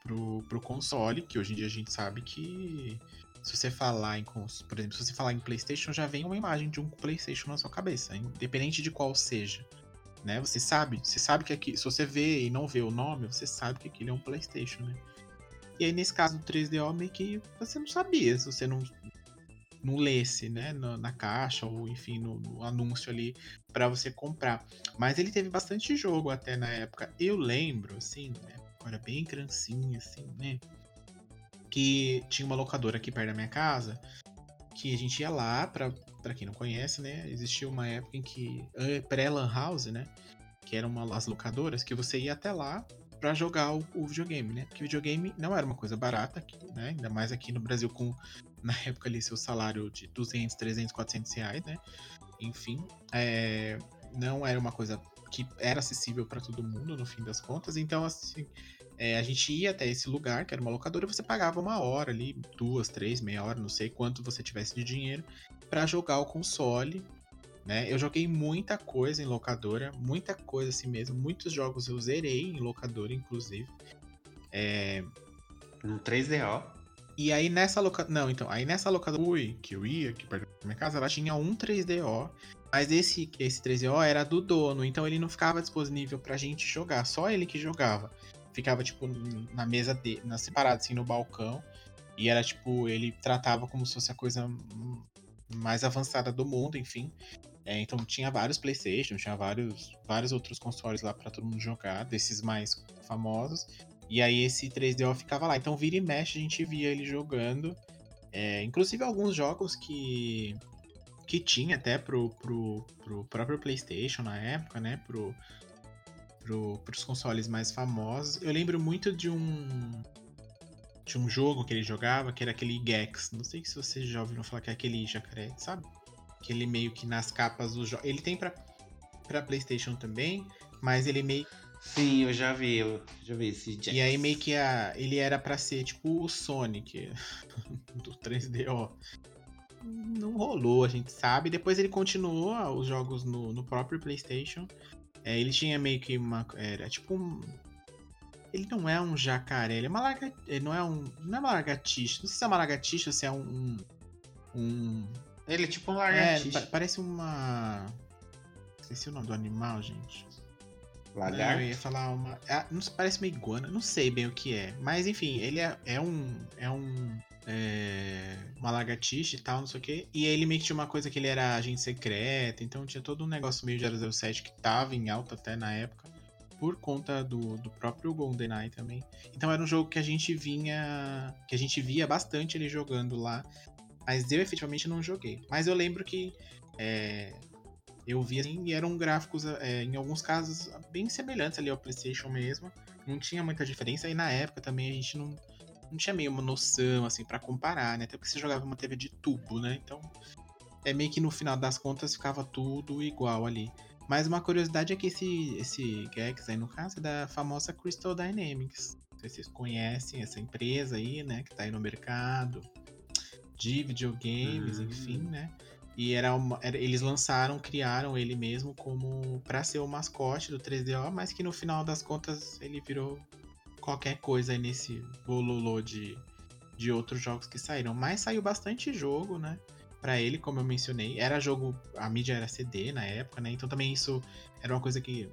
pro, pro console, que hoje em dia a gente sabe que se você falar em, por exemplo, se você falar em PlayStation, já vem uma imagem de um PlayStation na sua cabeça, independente de qual seja. Né? Você sabe, você sabe que aqui, se você vê e não vê o nome, você sabe que aquilo é um PlayStation, né? E aí nesse caso do 3DO meio que você não sabia, se você não não lesse, né, na, na caixa ou enfim no, no anúncio ali pra você comprar. Mas ele teve bastante jogo até na época. Eu lembro, assim, né, era bem criancinha, assim, né, que tinha uma locadora aqui perto da minha casa que a gente ia lá, pra, pra quem não conhece, né? Existia uma época em que. eh, Pré-Lan House, né? Que eram uma, as locadoras, que você ia até lá pra jogar o, o videogame, né? Porque videogame não era uma coisa barata, né? Ainda mais aqui no Brasil, com na época ali seu salário de 200, 300, 400 reais, né? Enfim, é, não era uma coisa que era acessível pra todo mundo, no fim das contas. Então, assim, é, a gente ia até esse lugar, que era uma locadora, e você pagava uma hora ali, duas, três, meia hora, não sei quanto você tivesse de dinheiro, pra jogar o console. Né? Eu joguei muita coisa em locadora, muita coisa assim mesmo. Muitos jogos eu zerei em locadora, inclusive. É, Um 3DO. e aí nessa locadora. Não, então, aí nessa locadora Ui, que eu ia, que perto da minha casa, ela tinha um 3DO. Mas esse, esse 3DO era do dono, então ele não ficava disponível pra gente jogar, só ele que jogava. Ficava, tipo, na mesa dele, na separada, assim, no balcão. E era, tipo, ele tratava como se fosse a coisa mais avançada do mundo, enfim. É, então tinha vários Playstation, tinha vários, vários outros consoles lá pra todo mundo jogar, desses mais famosos. E aí esse 3DO ficava lá. Então vira e mexe a gente via ele jogando. É, inclusive alguns jogos que que tinha até pro, pro, pro próprio PlayStation na época, né? Pro, pro, pros consoles mais famosos. Eu lembro muito de um de um jogo que ele jogava, que era aquele Gex. Não sei se vocês já ouviram falar que é aquele jacaré, sabe? Aquele meio que nas capas do jogo. Ele tem pra, pra PlayStation também, mas ele meio. Sim, eu já vi, eu já vi esse Jax. E aí meio que a, ele era pra ser tipo o Sonic do 3DO. Não rolou, a gente sabe. Depois ele continuou os jogos no, no próprio PlayStation. É, ele tinha meio que uma. Era tipo um. Ele não é um jacaré, ele é uma larga, Ele não é um. Não é uma lagartixa. Não sei se é uma lagartixa ou se é um. Um. Ele é tipo um É, lagartixa. pa- parece uma. Esqueci o nome do animal, gente. Lagarto? eu ia falar uma. ah, não parece uma iguana, não sei bem o que é. Mas enfim, ele é, é um. É um. É, uma lagartixa e tal, não sei o quê. E ele meio que tinha uma coisa que ele era agente secreto, então tinha todo um negócio meio de 007 que tava em alta até na época. Por conta do, do próprio GoldenEye também. Então era um jogo que a gente vinha. que a gente via bastante ele jogando lá. Mas eu efetivamente não joguei. Mas eu lembro que. é, eu vi assim, e eram gráficos, é, em alguns casos, bem semelhantes ali ao PlayStation mesmo. Não tinha muita diferença. E na época também a gente não, não tinha meio uma noção, assim, para comparar, né? Até porque você jogava uma TV de tubo, né? Então, é meio que no final das contas ficava tudo igual ali. Mas uma curiosidade é que esse, esse Gex aí, no caso, é da famosa Crystal Dynamics. Não sei se vocês conhecem essa empresa aí, né? Que tá aí no mercado de videogames, Hum. enfim, né? E era uma, era- eles lançaram, criaram ele mesmo como pra ser o mascote do 3DO, mas que no final das contas ele virou qualquer coisa aí nesse bololô de, de outros jogos que saíram. Mas saiu bastante jogo, né? Pra ele, como eu mencionei. Era jogo. A mídia era CD na época, né? Então também isso era uma coisa que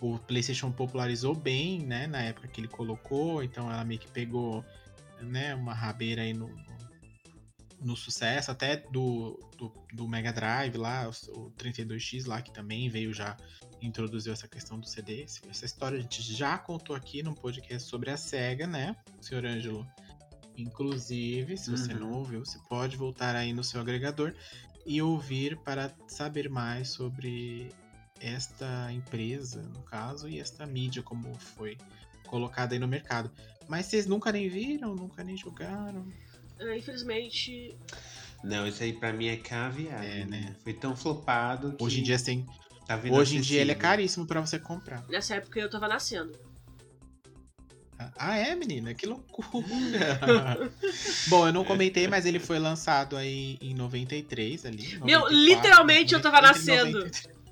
o PlayStation popularizou bem, né? Na época que ele colocou. Então ela meio que pegou né, uma rabeira aí no, no, no sucesso, até do, do, do Mega Drive lá, o, o 32X lá, que também veio já introduziu essa questão do CD. Essa história a gente já contou aqui num podcast sobre a SEGA, né, senhor Ângelo? Inclusive, se você Uhum. não ouviu, você pode voltar aí no seu agregador e ouvir para saber mais sobre esta empresa, no caso, e esta mídia, como foi colocada aí no mercado. Mas vocês nunca nem viram, nunca nem jogaram. Ah, infelizmente, Não, isso aí pra mim é caviar. É, né? Foi tão flopado que Hoje em dia, assim, tava hoje em dia ele é caríssimo pra você comprar. nessa época eu tava nascendo. Ah, é, menina? Que loucura! Bom, eu não comentei, mas ele foi lançado aí em 93 ali. Meu, 94, literalmente eu tava nascendo. 93.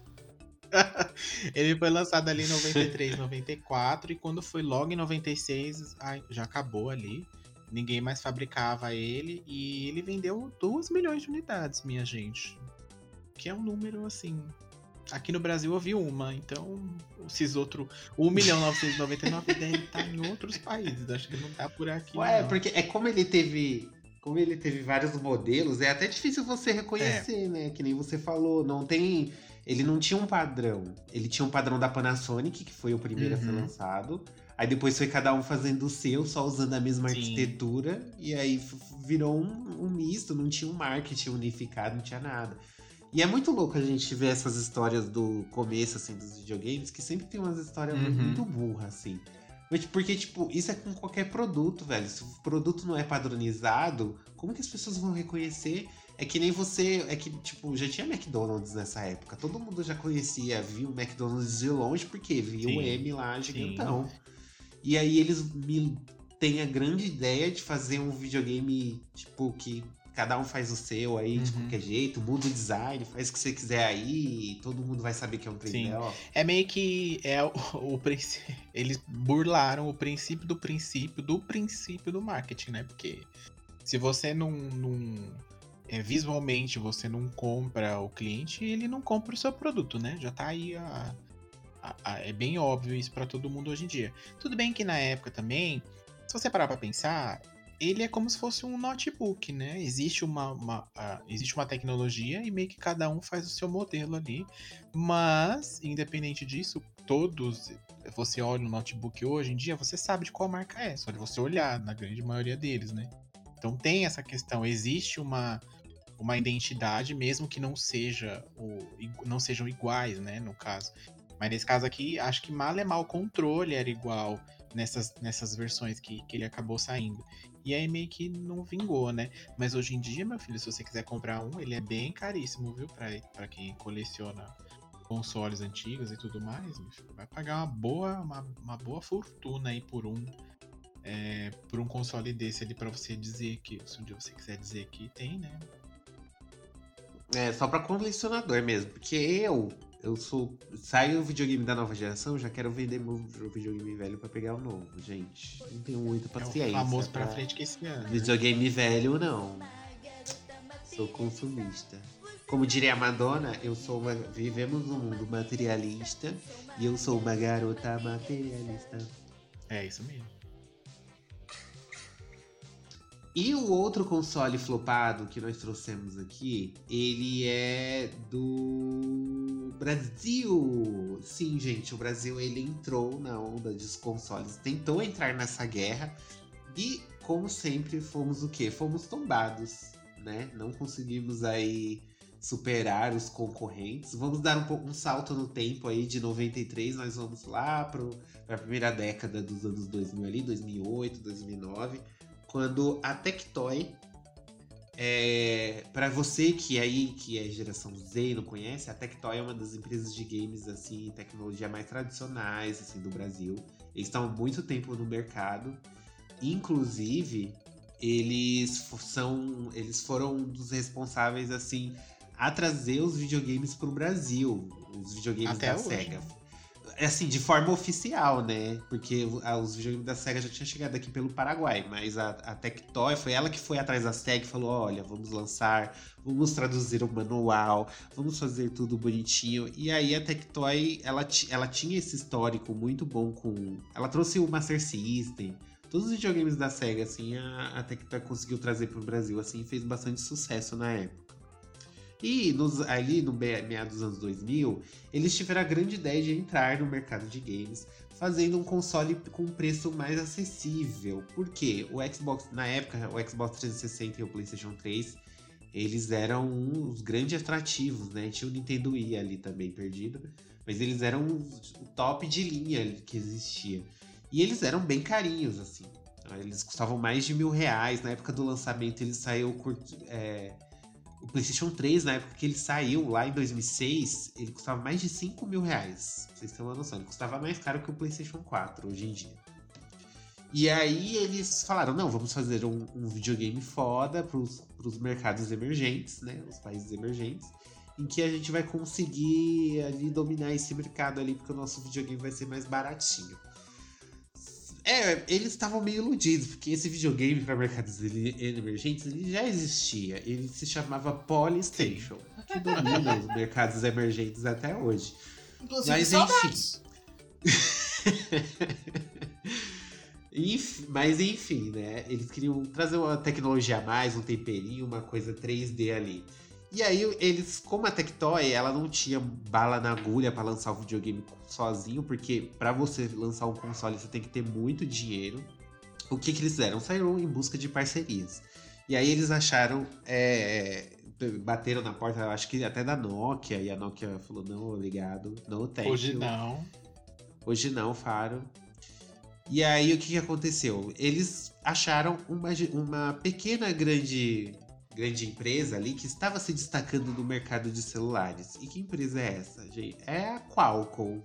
ele foi lançado ali em 93, 94 e quando foi logo em 96, ai, já acabou ali. Ninguém mais fabricava ele e ele vendeu 2 milhões de unidades, minha gente. Que é um número assim. Aqui no Brasil eu vi uma, então esses outros 1 milhão 999 deve estar em outros países. Acho que não tá por aqui. Ué, não. porque é como ele teve. Como ele teve vários modelos, é até difícil você reconhecer, né? Que nem você falou. Não tem. Ele não tinha um padrão. Ele tinha um padrão da Panasonic, que foi o primeiro a ser Uhum. lançado. Aí depois foi cada um fazendo o seu, só usando a mesma Sim. arquitetura. E aí virou um, um misto, não tinha um marketing unificado, não tinha nada. E é muito louco a gente ver essas histórias do começo, assim, dos videogames, que sempre tem umas histórias Uhum. muito burras, assim. Mas, Porque, tipo, isso é com qualquer produto, velho. Se o produto não é padronizado, como que as pessoas vão reconhecer? É que nem você. É que, tipo, já tinha McDonald's nessa época. Todo mundo já conhecia, via o McDonald's de longe, porque via o Sim, M lá gigantão. E aí eles me têm a grande ideia de fazer um videogame, tipo, que cada um faz o seu aí de Uhum. qualquer jeito, muda o design, faz o que você quiser aí, e todo mundo vai saber que é um 3DO. É meio que é o, o eles burlaram o princípio do princípio do princípio do marketing, né? Porque se você não, não é, visualmente você não compra o cliente, ele não compra o seu produto, né? Já tá aí a, a- a- é bem óbvio isso pra todo mundo hoje em dia. Tudo bem que na época também, se você parar pra pensar, ele é como se fosse um notebook, né? Existe uma, uma, a- existe uma tecnologia e meio que cada um faz o seu modelo ali. Mas, independente disso, todos. Você olha no notebook hoje em dia, você sabe de qual marca é, só de você olhar, na grande maioria deles, né? Então tem essa questão, existe uma, uma identidade, mesmo que não seja o, não sejam iguais, né, no caso. Mas nesse caso aqui, acho que mal é mal o controle era igual nessas, nessas versões que, que ele acabou saindo. E aí meio que não vingou, né? Mas hoje em dia, meu filho, se você quiser comprar um, ele é bem caríssimo, viu? Pra, pra quem coleciona consoles antigos e tudo mais, vai pagar uma boa, uma, uma boa fortuna aí por um é, por um console desse ali para você dizer que se um dia você quiser dizer que tem, né? É, só pra colecionador mesmo, porque eu eu sou. Sai o videogame da nova geração, já quero vender meu videogame velho pra pegar o novo, gente. Não tenho muita paciência. É o famoso pra, pra frente que esse ano. Né? Videogame velho, não. Sou consumista. Como diria a Madonna, eu sou uma, vivemos num mundo materialista e eu sou uma garota materialista. É isso mesmo. E o outro console flopado que nós trouxemos aqui, ele é do Brasil. Sim, gente, o Brasil ele entrou na onda dos consoles, tentou entrar nessa guerra e, como sempre, fomos o quê? Fomos tombados, né? Não conseguimos aí superar os concorrentes. Vamos dar um, um salto no tempo aí de 93, nós vamos lá para a primeira década dos anos 2000 ali, 2008, 2009 quando a Tectoy é, para você que aí que é geração Z e não conhece, a Tectoy é uma das empresas de games assim, tecnologia mais tradicionais assim do Brasil. Eles estão há muito tempo no mercado. Inclusive, eles são eles foram um dos responsáveis assim a trazer os videogames para o Brasil, os videogames Até da hoje. Sega é assim, de forma oficial, né? Porque os videogames da SEGA já tinham chegado aqui pelo Paraguai, mas a, a Tectoy foi ela que foi atrás da SEGA e falou: olha, vamos lançar, vamos traduzir o manual, vamos fazer tudo bonitinho. E aí a Tectoy, ela, ela tinha esse histórico muito bom com. Ela trouxe o Master System. Todos os videogames da SEGA, assim, a, a Tectoy conseguiu trazer para o Brasil, assim, fez bastante sucesso na época. E nos, ali no meados dos anos 2000, eles tiveram a grande ideia de entrar no mercado de games, fazendo um console com preço mais acessível. Porque o Xbox, na época, o Xbox 360 e o PlayStation 3, eles eram os grandes atrativos, né? Tinha o Nintendo Wii ali também perdido, mas eles eram o top de linha que existia. E eles eram bem carinhos, assim. Eles custavam mais de mil reais. Na época do lançamento, ele saiu curto, é, o PlayStation 3, na época que ele saiu lá em 2006, ele custava mais de 5 mil reais. Vocês terem uma noção. Ele custava mais caro que o PlayStation 4 hoje em dia. E aí eles falaram: não, vamos fazer um, um videogame foda pros, pros mercados emergentes, né? Os países emergentes. Em que a gente vai conseguir ali dominar esse mercado ali, porque o nosso videogame vai ser mais baratinho. É, eles estavam meio iludidos, porque esse videogame para mercados emergentes ele já existia. Ele se chamava Polystation, que domina os mercados emergentes até hoje. Inclusive, Mas saudades. enfim. Mas enfim, né? Eles queriam trazer uma tecnologia a mais, um temperinho, uma coisa 3D ali. E aí eles, como a Tectoy, ela não tinha bala na agulha para lançar o videogame sozinho, porque para você lançar um console você tem que ter muito dinheiro. O que, que eles fizeram? Saíram em busca de parcerias. E aí eles acharam, é, bateram na porta, acho que até da Nokia, e a Nokia falou, não, obrigado, não tem. Hoje não. Hoje não, Faro. E aí o que, que aconteceu? Eles acharam uma, uma pequena grande grande empresa ali que estava se destacando no mercado de celulares. E que empresa é essa, gente? É a Qualcomm.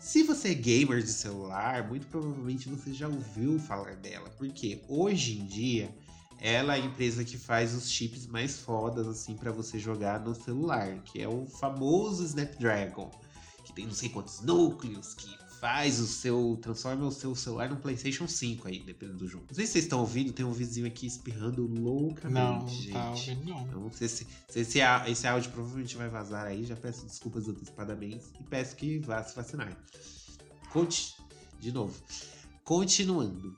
Se você é gamer de celular, muito provavelmente você já ouviu falar dela, porque hoje em dia ela é a empresa que faz os chips mais fodas assim para você jogar no celular, que é o famoso Snapdragon, que tem não sei quantos núcleos, que faz o seu. transforma o seu celular no PlayStation 5 aí, dependendo do jogo. Não sei se vocês estão ouvindo, tem um vizinho aqui espirrando loucamente. Não, tá gente. tá ouvindo, não. Então, se esse, se esse, esse áudio provavelmente vai vazar aí, já peço desculpas antecipadamente e peço que vá se vacinar. Conte. De novo. Continuando.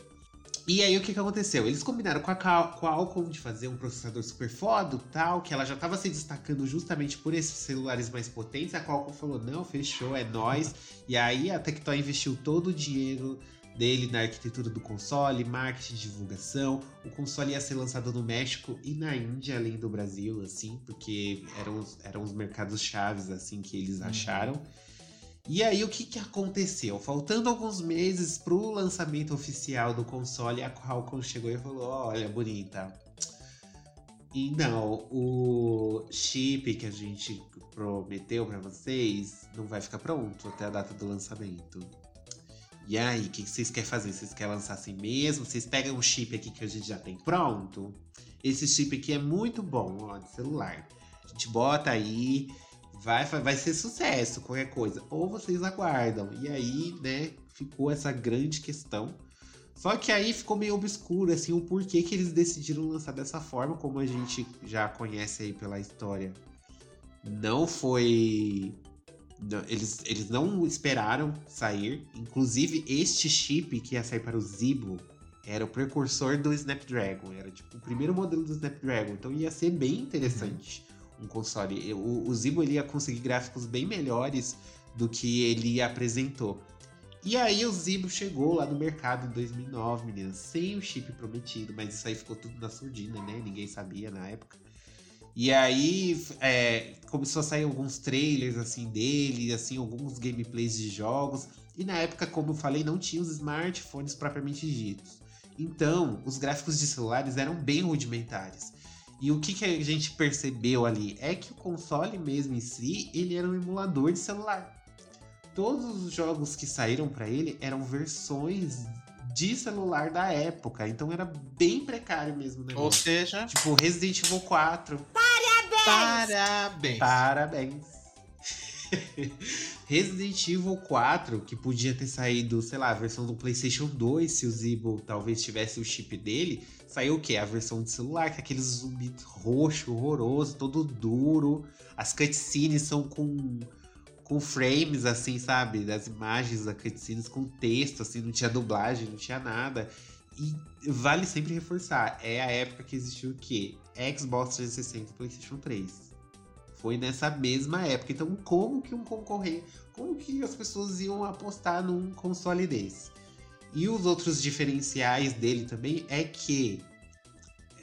E aí o que, que aconteceu? Eles combinaram com a Qualcomm de fazer um processador super foda tal, que ela já estava se destacando justamente por esses celulares mais potentes. A Qualcomm falou, não, fechou, é nós. E aí a Tectoy investiu todo o dinheiro dele na arquitetura do console, marketing, divulgação. O console ia ser lançado no México e na Índia, além do Brasil, assim, porque eram, os, eram os mercados chaves assim que eles acharam. E aí o que, que aconteceu? Faltando alguns meses pro lançamento oficial do console, a Qualcomm chegou e falou: "Olha, bonita, e não, o chip que a gente prometeu para vocês não vai ficar pronto até a data do lançamento. E aí, o que vocês querem fazer? Vocês querem lançar assim mesmo? Vocês pegam o chip aqui que a gente já tem pronto? Esse chip aqui é muito bom, ó, de celular. A gente bota aí, vai, vai ser sucesso, qualquer coisa. Ou vocês aguardam. E aí, né, ficou essa grande questão só que aí ficou meio obscuro, assim, o porquê que eles decidiram lançar dessa forma, como a gente já conhece aí pela história. Não foi. Não, eles, eles não esperaram sair. Inclusive, este chip que ia sair para o Zibo era o precursor do Snapdragon. Era tipo o primeiro modelo do Snapdragon. Então ia ser bem interessante um console. O, o Zibo ele ia conseguir gráficos bem melhores do que ele apresentou. E aí o Zibo chegou lá no mercado em 2009, meninas, sem o chip prometido, mas isso aí ficou tudo na surdina, né? Ninguém sabia na época. E aí é, começou a sair alguns trailers assim dele, assim alguns gameplays de jogos. E na época, como eu falei, não tinha os smartphones propriamente ditos. Então, os gráficos de celulares eram bem rudimentares. E o que, que a gente percebeu ali é que o console mesmo em si, ele era um emulador de celular todos os jogos que saíram para ele eram versões de celular da época. Então era bem precário mesmo, né? Ou seja, tipo Resident Evil 4. Parabéns! Parabéns! Parabéns! Resident Evil 4, que podia ter saído, sei lá, a versão do PlayStation 2, se o Zibo talvez tivesse o chip dele, saiu o quê? A versão de celular, que é aquele zumbi roxo, horroroso, todo duro. As cutscenes são com com frames, assim, sabe? Das imagens da cutscenes com texto, assim, não tinha dublagem, não tinha nada. E vale sempre reforçar, é a época que existiu o quê? Xbox 360 e PlayStation 3. Foi nessa mesma época. Então, como que um concorrente, como que as pessoas iam apostar num console desse? E os outros diferenciais dele também é que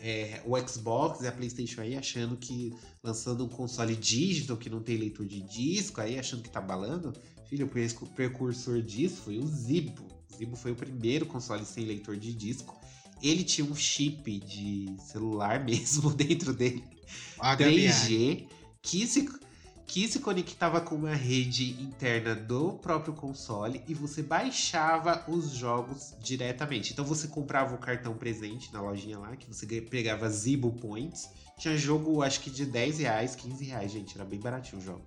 é, o Xbox e a PlayStation aí achando que lançando um console digital que não tem leitor de disco, aí achando que tá balando. Filho, o precursor disso foi o Zibo. O Zibo foi o primeiro console sem leitor de disco. Ele tinha um chip de celular mesmo dentro dele, HDMI. 3G, que se que se conectava com uma rede interna do próprio console e você baixava os jogos diretamente. Então você comprava o cartão presente na lojinha lá, que você pegava Zibo Points. Tinha jogo, acho que de 10 reais, 15 reais, gente, era bem baratinho o jogo.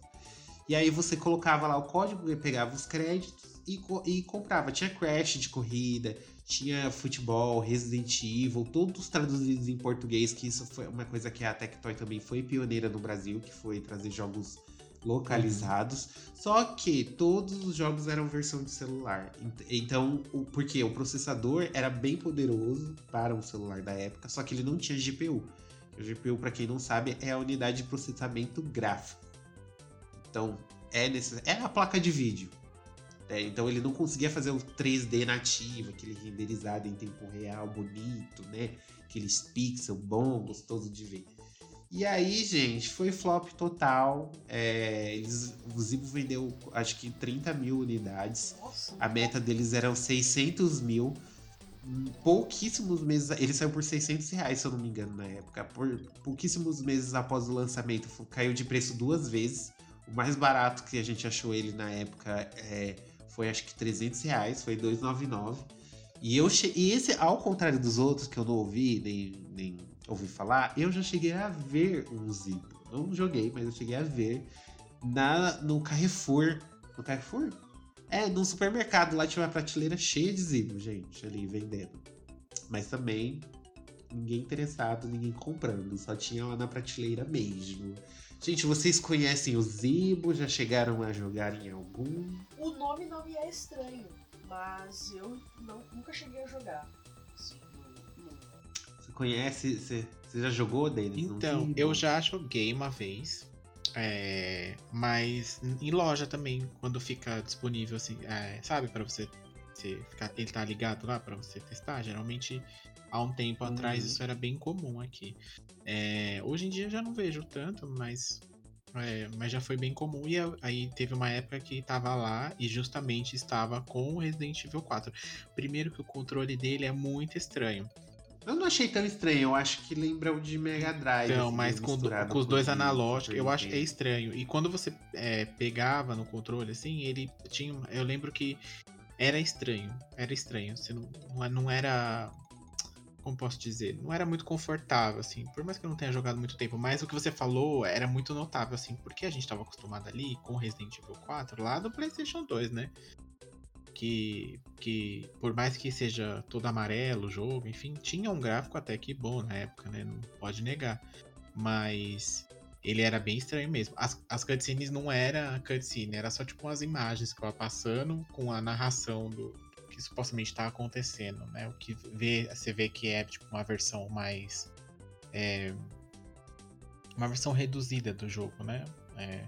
E aí você colocava lá o código, pegava os créditos e, e comprava. Tinha Crash de corrida, tinha futebol, Resident Evil, todos traduzidos em português, que isso foi uma coisa que a Tectoy também foi pioneira no Brasil, que foi trazer jogos localizados. Uhum. Só que todos os jogos eram versão de celular. Então, o, porque o processador era bem poderoso para um celular da época, só que ele não tinha GPU. O GPU, para quem não sabe, é a unidade de processamento gráfico. Então, é, necess... é a placa de vídeo. É, então ele não conseguia fazer o 3D nativo, aquele renderizado em tempo real, bonito, né? Aqueles pixels bom, gostoso de ver. E aí, gente, foi flop total. É, eles, o Zibo vendeu, acho que 30 mil unidades. Nossa. A meta deles eram 600 mil. Pouquíssimos meses. Ele saiu por 600 reais, se eu não me engano, na época. Por pouquíssimos meses após o lançamento, caiu de preço duas vezes. O mais barato que a gente achou ele na época é, foi acho que 300 reais, foi 299. E, eu e esse, ao contrário dos outros que eu não ouvi, nem, nem ouvi falar, eu já cheguei a ver um Zibo. Não joguei, mas eu cheguei a ver na, no Carrefour. No Carrefour? É, num supermercado lá tinha uma prateleira cheia de Zibo, gente, ali vendendo. Mas também ninguém interessado, ninguém comprando. Só tinha lá na prateleira mesmo. Gente, vocês conhecem o Zibo? Já chegaram a jogar em algum? O nome não me é estranho, mas eu não, nunca cheguei a jogar. Você conhece? Você, você já jogou, Denis? Então, eu já joguei uma vez. É, mas em loja também, quando fica disponível, assim, é, sabe, para você você ficar, ele tá ligado lá para você testar. Geralmente, há um tempo uhum. atrás, isso era bem comum aqui. É, hoje em dia já não vejo tanto, mas, é, mas já foi bem comum. E aí teve uma época que tava lá e justamente estava com o Resident Evil 4. Primeiro que o controle dele é muito estranho. Eu não achei tão estranho, eu acho que lembra o de Mega Drive. Então, assim, mas com, com os dois analógicos, eu acho que é estranho. E quando você é, pegava no controle, assim, ele tinha. Eu lembro que era estranho. Era estranho. Você não, não era. Como posso dizer? Não era muito confortável, assim. Por mais que eu não tenha jogado muito tempo. Mas o que você falou era muito notável, assim. Porque a gente estava acostumado ali com Resident Evil 4 lá do PlayStation 2, né? que, que por mais que seja todo amarelo o jogo, enfim, tinha um gráfico até que bom na época, né? Não pode negar. Mas ele era bem estranho mesmo. As, as cutscenes não era cutscene, era só tipo umas imagens que eu passando com a narração do que supostamente está acontecendo, né? O que vê, você vê que é tipo uma versão mais. É, uma versão reduzida do jogo, né? É,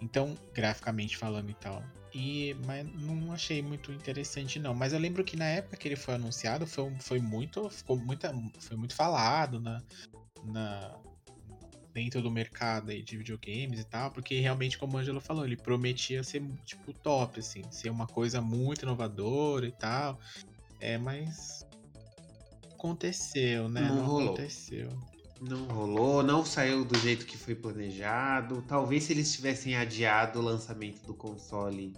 então, graficamente falando e tal. E, mas não achei muito interessante, não. Mas eu lembro que na época que ele foi anunciado, foi, foi muito. Ficou muita, foi muito falado na, na, dentro do mercado aí de videogames e tal, porque realmente, como o Angelo falou, ele prometia ser, tipo, top, assim, ser uma coisa muito inovadora e tal. É, mas. Aconteceu, né? Não, não rolou. aconteceu. Não rolou, não saiu do jeito que foi planejado. Talvez se eles tivessem adiado o lançamento do console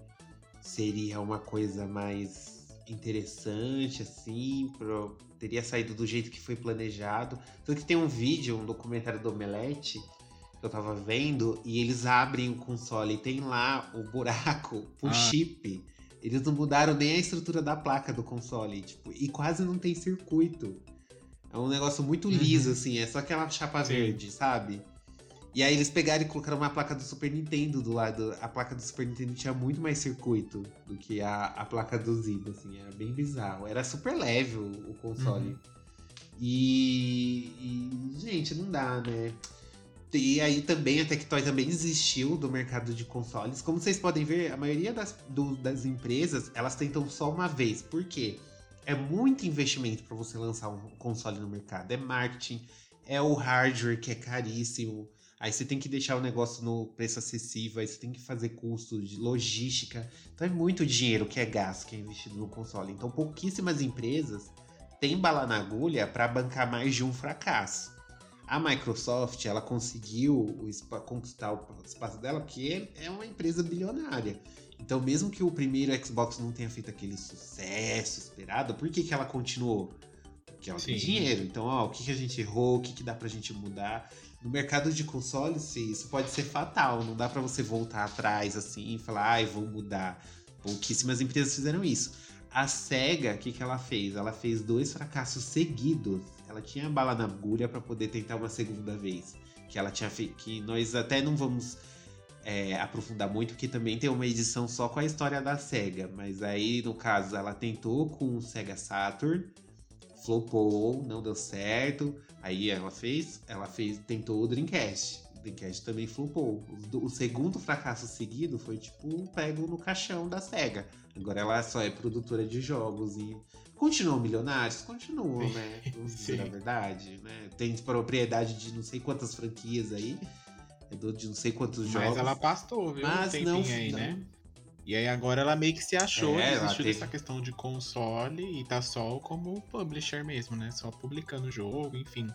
seria uma coisa mais interessante, assim, pro... teria saído do jeito que foi planejado. Tanto que tem um vídeo, um documentário do Omelete, que eu tava vendo, e eles abrem o console e tem lá o buraco, o ah. chip. Eles não mudaram nem a estrutura da placa do console, tipo, e quase não tem circuito. É um negócio muito liso, uhum. assim, é só aquela chapa Sim. verde, sabe? E aí eles pegaram e colocaram uma placa do Super Nintendo do lado. A placa do Super Nintendo tinha muito mais circuito do que a, a placa do Zibo, assim, era bem bizarro. Era super leve o, o console. Uhum. E, e, gente, não dá, né? E aí também a Tectoy também desistiu do mercado de consoles. Como vocês podem ver, a maioria das, do, das empresas, elas tentam só uma vez. Por quê? É muito investimento para você lançar um console no mercado. É marketing, é o hardware que é caríssimo. Aí você tem que deixar o negócio no preço acessível, aí você tem que fazer custo de logística. Então é muito dinheiro que é gasto, que é investido no console. Então pouquíssimas empresas têm bala na agulha para bancar mais de um fracasso. A Microsoft, ela conseguiu conquistar o espaço dela porque é uma empresa bilionária. Então, mesmo que o primeiro Xbox não tenha feito aquele sucesso esperado, por que, que ela continuou? Porque ela Sim. tem dinheiro. Então, ó, o que, que a gente errou, o que, que dá pra gente mudar. No mercado de consoles, isso pode ser fatal. Não dá para você voltar atrás assim e falar, ai, vou mudar. Pouquíssimas empresas fizeram isso. A SEGA, o que, que ela fez? Ela fez dois fracassos seguidos. Ela tinha bala na agulha para poder tentar uma segunda vez. Que ela tinha feito. Que nós até não vamos é, aprofundar muito, porque também tem uma edição só com a história da SEGA. Mas aí, no caso, ela tentou com o Sega Saturn, flopou, não deu certo. Aí ela fez, ela fez, tentou o Dreamcast. O Dreamcast também flopou. O, o segundo fracasso seguido foi tipo pego no caixão da SEGA. Agora ela só é produtora de jogos e continuam milionários, continuam, né? Vamos dizer a verdade, né? Tem propriedade de não sei quantas franquias aí, é de não sei quantos Mas jogos. Mas ela pastou, viu? Mas um não, aí, não, né? E aí agora ela meio que se achou, é, desistiu teve... dessa questão de console e tá só como publisher mesmo, né? Só publicando o jogo, enfim.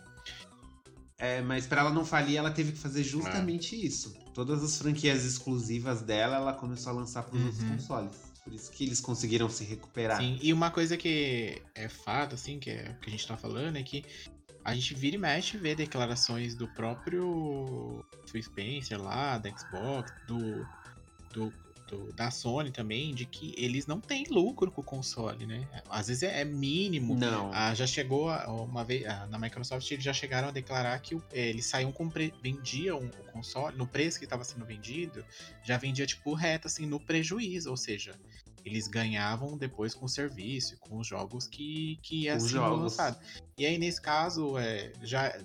É, mas para ela não falir, ela teve que fazer justamente é. isso. Todas as franquias exclusivas dela, ela começou a lançar para os uhum. outros consoles. Por isso que eles conseguiram se recuperar. Sim, e uma coisa que é fato, assim, que, é, que a gente tá falando, é que a gente vira e mexe e vê declarações do próprio Phil Spencer lá, da Xbox, do, do do, da Sony também, de que eles não têm lucro com o console, né? Às vezes é, é mínimo. Não. Ah, já chegou uma vez, ah, na Microsoft eles já chegaram a declarar que é, eles saíam com vendiam o console, no preço que estava sendo vendido, já vendia tipo reto assim no prejuízo, ou seja, eles ganhavam depois com o serviço, com os jogos que, que ia sendo lançado. E aí, nesse caso, é, já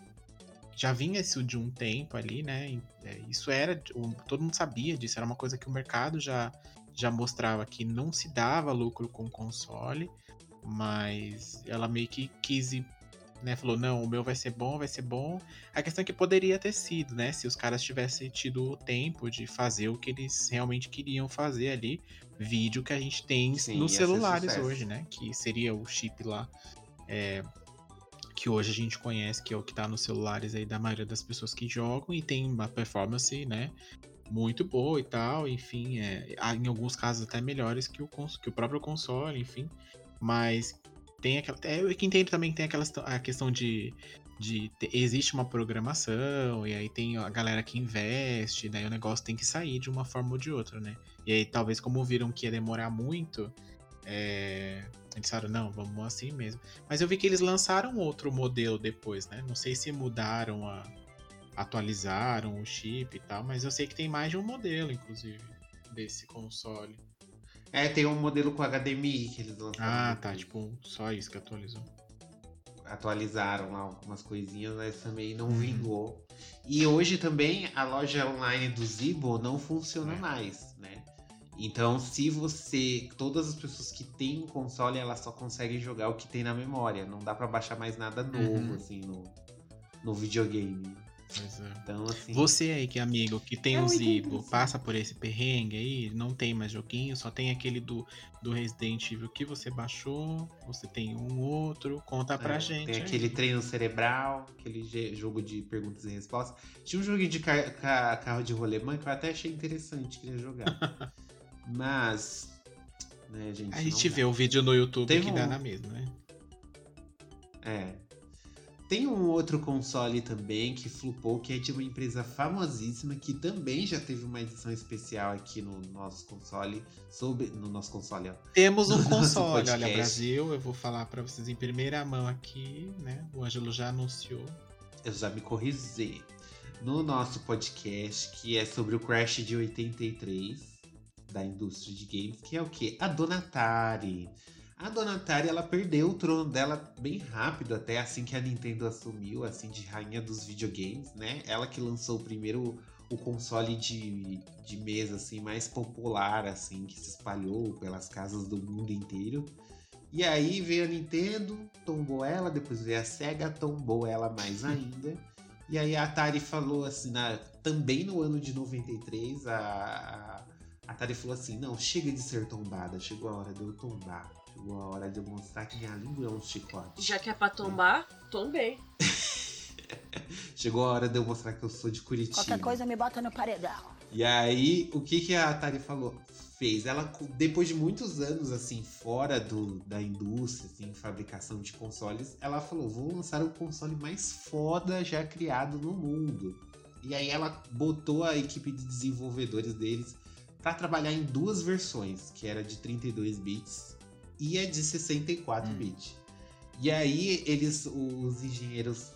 já vinha isso de um tempo ali, né? É, isso era. Todo mundo sabia disso, era uma coisa que o mercado já, já mostrava que não se dava lucro com o console, mas ela meio que quis né, falou, não, o meu vai ser bom, vai ser bom. A questão é que poderia ter sido, né? Se os caras tivessem tido o tempo de fazer o que eles realmente queriam fazer ali. Vídeo que a gente tem Sim, nos celulares hoje, né? Que seria o chip lá. É, que hoje a gente conhece, que é o que tá nos celulares aí da maioria das pessoas que jogam. E tem uma performance, né? Muito boa e tal. Enfim, é, em alguns casos até melhores que o, que o próprio console, enfim. Mas tem aquela. É, eu entendo também que tem aquela a questão de. de ter, existe uma programação, e aí tem a galera que investe, daí o negócio tem que sair de uma forma ou de outra, né? E aí, talvez, como viram que ia demorar muito, é, eles disseram, não, vamos assim mesmo. Mas eu vi que eles lançaram outro modelo depois, né? Não sei se mudaram a. atualizaram o chip e tal, mas eu sei que tem mais de um modelo, inclusive, desse console. É, tem um modelo com HDMI que eles lançaram. Ah, tá. Tipo, só isso que atualizou. Atualizaram lá algumas coisinhas, mas também não uhum. vingou. E hoje também a loja online do Zibo não funciona é. mais? Então, se você. Todas as pessoas que têm um console, elas só conseguem jogar o que tem na memória. Não dá para baixar mais nada novo, uhum. assim, no, no videogame. Pois é. Então, assim. Você aí que é amigo, que tem o um Zibo, passa por esse perrengue aí, não tem mais joguinho, só tem aquele do, do Resident Evil que você baixou, você tem um outro, conta pra é, gente. Tem aí. aquele treino cerebral, aquele jogo de perguntas e respostas. Tinha um joguinho de car car carro de rolemã que eu até achei interessante, queria jogar. Mas. Né, gente, a gente vê o vídeo no YouTube Tem que um... dá na mesma, né? É, tem um outro console também que flupou, que é de uma empresa famosíssima que também já teve uma edição especial aqui no nosso console, sobre no nosso console, ó. Temos um console, olha Brasil, eu vou falar para vocês em primeira mão aqui, né? O Ângelo já anunciou. Eu já me corrigi. No nosso podcast, que é sobre o Crash de 83 da indústria de games, que é o que? A Donatari. A Dona Atari, ela perdeu o trono dela bem rápido, até assim que a Nintendo assumiu, assim, de rainha dos videogames, né? Ela que lançou o primeiro o console de, de mesa, assim, mais popular, assim, que se espalhou pelas casas do mundo inteiro. E aí veio a Nintendo, tombou ela, depois veio a Sega, tombou ela mais ainda. E aí a Atari falou assim, na, também no ano de 93, a, a, a Atari falou assim, não, chega de ser tombada, chegou a hora de eu tombar. Chegou a hora de eu mostrar que minha língua é um chicote. Já que é pra tombar, tombei. Chegou a hora de eu mostrar que eu sou de Curitiba. Qualquer coisa me bota no paredão. E aí, o que, que a Atari falou? Fez. Ela, depois de muitos anos, assim, fora do, da indústria, assim, fabricação de consoles, ela falou: vou lançar o console mais foda já criado no mundo. E aí ela botou a equipe de desenvolvedores deles para trabalhar em duas versões, que era de 32 bits e é de 64 hum. bits. E aí eles, os engenheiros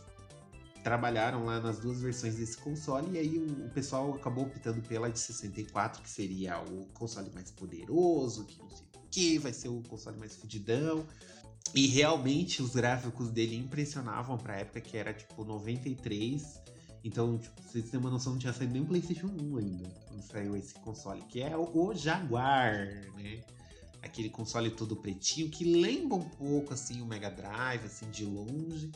trabalharam lá nas duas versões desse console e aí o, o, pessoal acabou optando pela de 64, que seria o console mais poderoso, que não sei o que, vai ser o console mais fudidão. E realmente os gráficos dele impressionavam pra época que era tipo 93. Então, tipo, vocês têm uma noção, não tinha saído nem o PlayStation 1 ainda, saiu esse console, que é o, Jaguar, né? aquele console todo pretinho, que lembra um pouco assim o Mega Drive, assim, de longe.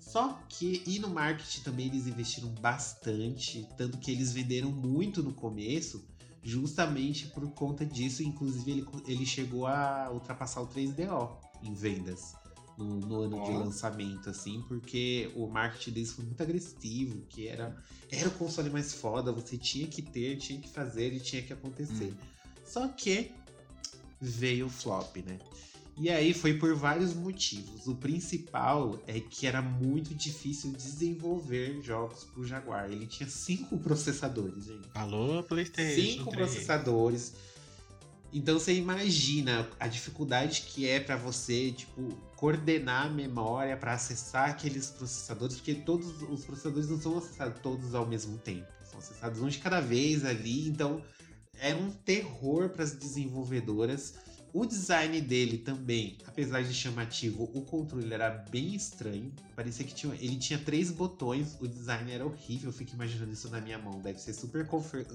Só que, e no marketing também eles investiram bastante, tanto que eles venderam muito no começo, justamente por conta disso. Inclusive, ele, ele chegou a ultrapassar o 3DO em vendas no, no ano oh. de lançamento, assim, porque o marketing deles foi muito agressivo, que era, era o console mais foda, você tinha que ter, tinha que fazer e tinha que acontecer. Hum. Só que veio o flop, né? E aí foi por vários motivos. O principal é que era muito difícil desenvolver jogos pro Jaguar. Ele tinha cinco processadores, gente. Alô, PlayStation. Cinco 3. processadores. Então você imagina a dificuldade que é para você, tipo, coordenar a memória para acessar aqueles processadores, porque todos os processadores não são acessados todos ao mesmo tempo. São acessados um de cada vez ali, então era um terror para as desenvolvedoras. O design dele também, apesar de chamativo, o controle era bem estranho. Parecia que tinha, ele tinha três botões, o design era horrível. Eu fico imaginando isso na minha mão, deve ser super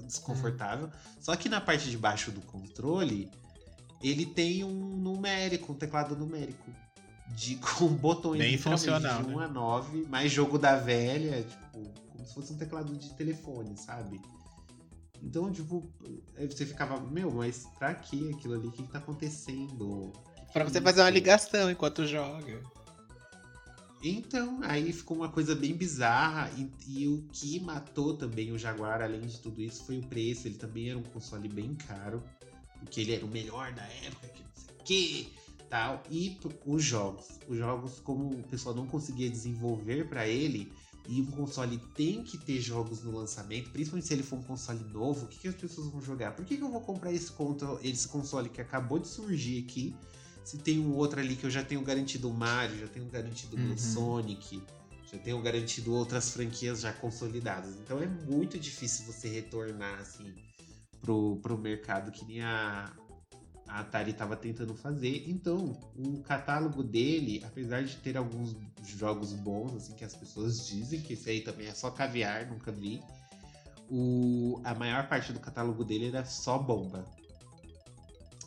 desconfortável. Só que na parte de baixo do controle, ele tem um numérico, um teclado numérico. De, com botões bem funcional, de 1 né? a 9, mais jogo da velha, tipo, como se fosse um teclado de telefone, sabe? Então, tipo, aí você ficava, meu, mas pra que aquilo ali? O que, que tá acontecendo? Que que pra é você isso? fazer uma ligação enquanto joga. Então, aí ficou uma coisa bem bizarra. E, e, o que matou também o Jaguar, além de tudo isso, foi o preço. Ele também era um console bem caro. Porque ele era o melhor da época, que não sei o que, tal. E os jogos. Os jogos, como o pessoal não conseguia desenvolver para ele, e um console tem que ter jogos no lançamento, principalmente se ele for um console novo, o que, que as pessoas vão jogar? Por que, que eu vou comprar esse, esse console que acabou de surgir aqui? Se tem um outro ali que eu já tenho garantido o Mario, já tenho garantido uhum. o Sonic, já tenho garantido outras franquias já consolidadas. Então é muito difícil você retornar assim pro, pro mercado que nem a, a Atari estava tentando fazer. Então, o catálogo dele, apesar de ter alguns jogos bons, assim, que as pessoas dizem, que esse aí também é só caviar, nunca vi. O, a maior parte do catálogo dele era só bomba.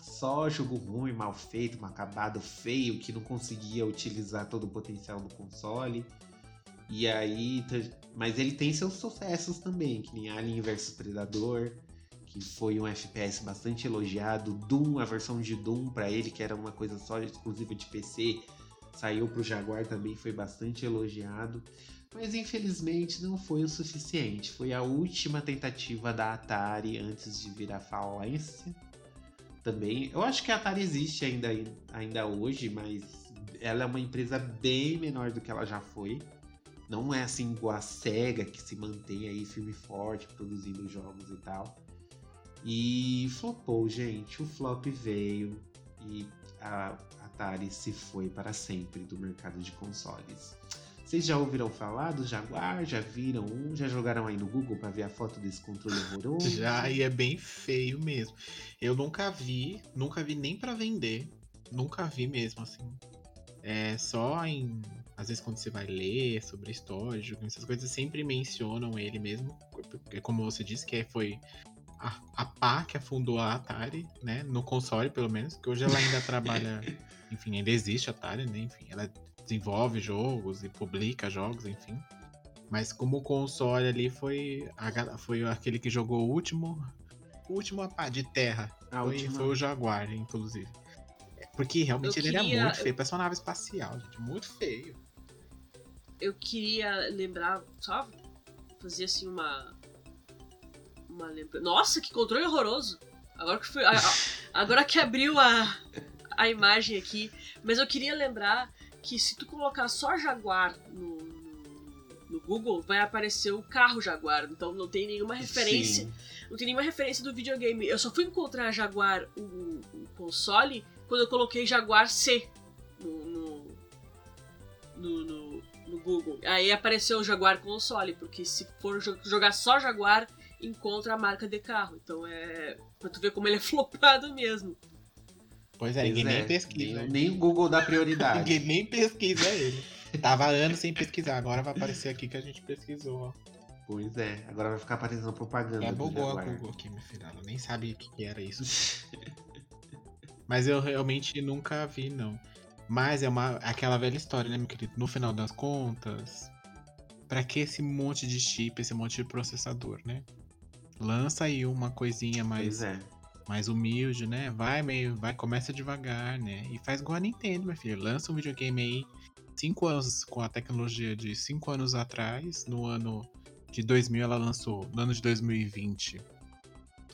Só jogo ruim, mal feito, mal acabado, feio, que não conseguia utilizar todo o potencial do console. E aí. Mas ele tem seus sucessos também, que nem Alien vs Predador que foi um FPS bastante elogiado. Doom, a versão de Doom para ele, que era uma coisa só exclusiva de PC, saiu para o Jaguar também, foi bastante elogiado. Mas infelizmente não foi o suficiente. Foi a última tentativa da Atari antes de virar falência. Também, eu acho que a Atari existe ainda, ainda hoje, mas ela é uma empresa bem menor do que ela já foi. Não é assim igual a SEGA, que se mantém aí firme e forte, produzindo jogos e tal. E flopou, gente. O flop veio e a Atari se foi para sempre do mercado de consoles. Vocês já ouviram falar do Jaguar? Já viram um? Já jogaram aí no Google para ver a foto desse controle horroroso? Já, e é bem feio mesmo. Eu nunca vi, nunca vi nem para vender. Nunca vi mesmo, assim. É só em. Às vezes quando você vai ler sobre história, essas coisas sempre mencionam ele mesmo. Como você disse, que foi a, a pá que afundou a Atari, né? No console, pelo menos, que hoje ela ainda trabalha. enfim, ainda existe a Atari, né? Enfim, ela desenvolve jogos e publica jogos, enfim. Mas como o console ali foi, a, foi aquele que jogou o último. O último pá de terra. Foi, última... foi, o Jaguar, inclusive. Porque realmente ele era muito feio. Parece uma nave espacial, gente. Muito feio. Eu queria lembrar, só fazer assim uma uma lembrança. Nossa, que controle horroroso! Agora que, foi, agora que abriu a, a imagem aqui. Mas eu queria lembrar que se tu colocar só Jaguar no, no Google, vai aparecer o carro Jaguar. Então não tem nenhuma referência. Sim. Não tem nenhuma referência do videogame. Eu só fui encontrar Jaguar, o, o console, quando eu coloquei Jaguar C no, no, no, no, no Google. Aí apareceu o Jaguar console, porque se for jogar só Jaguar, encontra a marca de carro. Então é. Pra tu ver como ele é flopado mesmo. Pois é, ninguém nem é, pesquisa. Nem, nem, o Google dá prioridade. ninguém nem pesquisa ele. Tava anos sem pesquisar, agora vai aparecer aqui que a gente pesquisou. Pois é, agora vai ficar aparecendo propaganda. É bugou a Google aqui, minha filha. Ela nem sabe o que, que era isso. Mas eu realmente nunca vi, não. Mas é uma aquela velha história, né, meu querido? No final das contas, para que esse monte de chip, esse monte de processador, né? Lança aí uma coisinha mais, é. mais humilde, né? Vai meio, vai, começa devagar, né? E faz igual a Nintendo, meu filho. Lança um videogame aí cinco anos com a tecnologia de cinco anos atrás. No ano de 2000 ela lançou, no ano de 2020,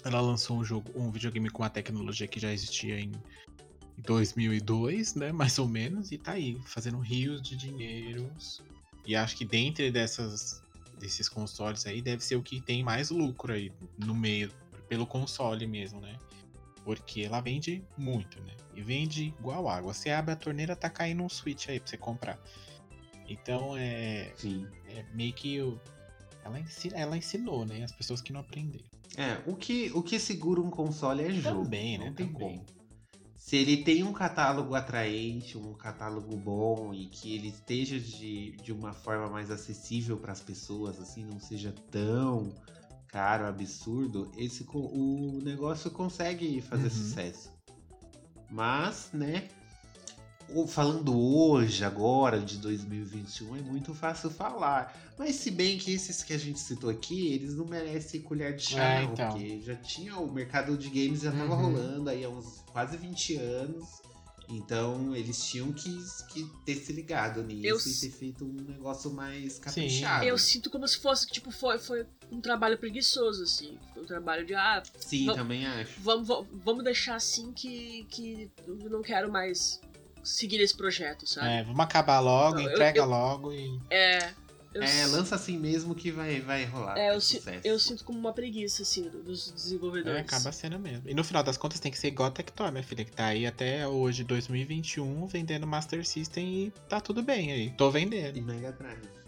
ela lançou um jogo, um videogame com a tecnologia que já existia em 2002, né? Mais ou menos, e tá aí fazendo rios de dinheiros. E acho que dentre dessas desses consoles aí deve ser o que tem mais lucro aí no meio, pelo console mesmo, né? Porque ela vende muito, né? E vende igual água. Você abre a torneira, tá caindo um Switch aí pra você comprar. Então é. Sim. É meio que. Ela, ensina, ela ensinou, né? As pessoas que não aprenderam. É, o que, o que segura um console é jogo. Também, né? Não tem Também. como. Se ele tem um catálogo atraente, um catálogo bom e que ele esteja de, de uma forma mais acessível para as pessoas, assim, não seja tão caro, absurdo, esse o negócio consegue fazer uhum. sucesso. Mas, né, falando hoje, agora, de 2021, é muito fácil falar. Mas se bem que esses que a gente citou aqui, eles não merecem colher de chá, é, então. porque já tinha o mercado de games já tava uhum. rolando aí há uns quase 20 anos. Então eles tinham que, que ter se ligado nisso eu... e ter feito um negócio mais caprichado. Sim. Eu sinto como se fosse, tipo, foi, foi um trabalho preguiçoso, assim. Foi um trabalho de, ah... Sim, também acho. Vamos, vamos deixar assim que, que eu não quero mais seguir esse projeto, sabe? É, vamos acabar logo, não, entrega eu, eu, logo e. É. é, lança assim mesmo que vai, vai rolar. É, eu, eu, sinto como uma preguiça, assim, dos desenvolvedores. É, acaba sendo mesmo. E no final das contas tem que ser igual a Tectoy, minha filha, que tá aí até hoje, 2021, vendendo Master System e tá tudo bem aí. Tô vendendo. E Mega Drive.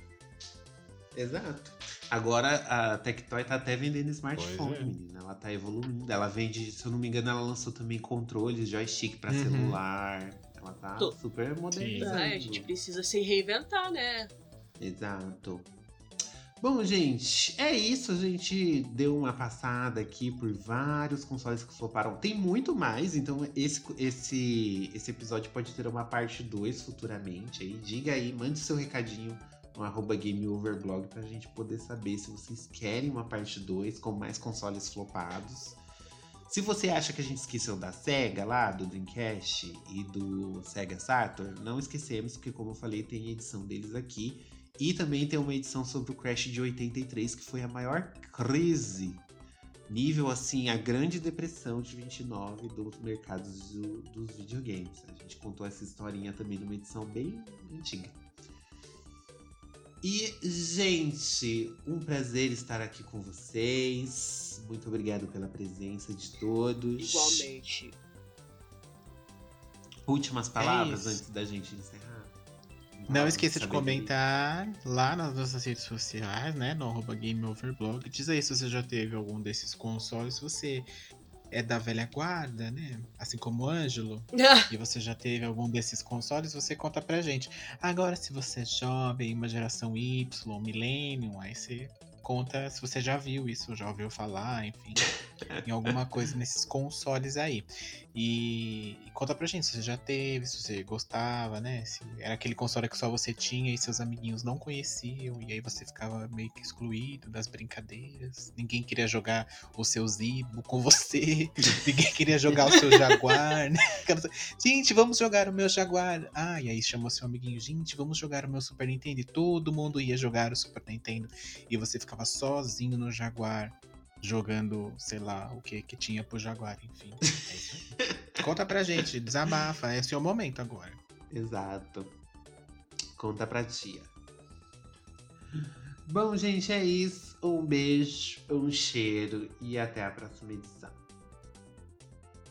Exato. Agora a Tectoy tá até vendendo smartphone, é. menina. Ela tá evoluindo. Ela vende, se eu não me engano, ela lançou também controles, joystick para uhum. celular. Ela tá Tô. super modernizada. É, a gente precisa se reinventar, né? Exato. Bom, gente, é isso. A gente deu uma passada aqui por vários consoles que floparam. Tem muito mais, então esse, esse, esse episódio pode ter uma parte 2 futuramente. Aí, diga aí, mande seu recadinho no arroba GameOverblog pra gente poder saber se vocês querem uma parte 2 com mais consoles flopados. Se você acha que a gente esqueceu da SEGA lá, do Dreamcast e do Sega Saturn, não esquecemos, porque como eu falei, tem edição deles aqui. E também tem uma edição sobre o Crash de 83, que foi a maior crise. Nível assim, a grande depressão de 29 dos mercados do, dos videogames. A gente contou essa historinha também numa edição bem antiga. E, gente, um prazer estar aqui com vocês. Muito obrigado pela presença de todos. Igualmente. Últimas palavras é antes da gente encerrar. Não esqueça de comentar lá nas nossas redes sociais, né? No arroba GameOverblog. Diz aí se você já teve algum desses consoles, se você é da velha guarda, né? Assim como o Ângelo, e você já teve algum desses consoles, você conta pra gente. Agora, se você é jovem, uma geração Y, Millennium, aí você conta se você já viu isso, já ouviu falar, enfim, em alguma coisa nesses consoles aí. E, e, conta pra gente se você já teve, se você gostava, né? Se era aquele console que só você tinha e seus amiguinhos não conheciam, e aí você ficava meio que excluído das brincadeiras. Ninguém queria jogar o seu Zibo com você, ninguém queria jogar o seu Jaguar, né? Gente, vamos jogar o meu Jaguar. Ah, e aí chamou seu amiguinho, gente, vamos jogar o meu Super Nintendo. E todo mundo ia jogar o Super Nintendo. E você ficava ficava sozinho no Jaguar, jogando, sei lá, o que que tinha pro Jaguar, enfim. É Conta pra gente, desabafa, esse é o momento agora. Exato. Conta pra tia. Bom, gente, é isso. Um beijo, um cheiro e até a próxima edição.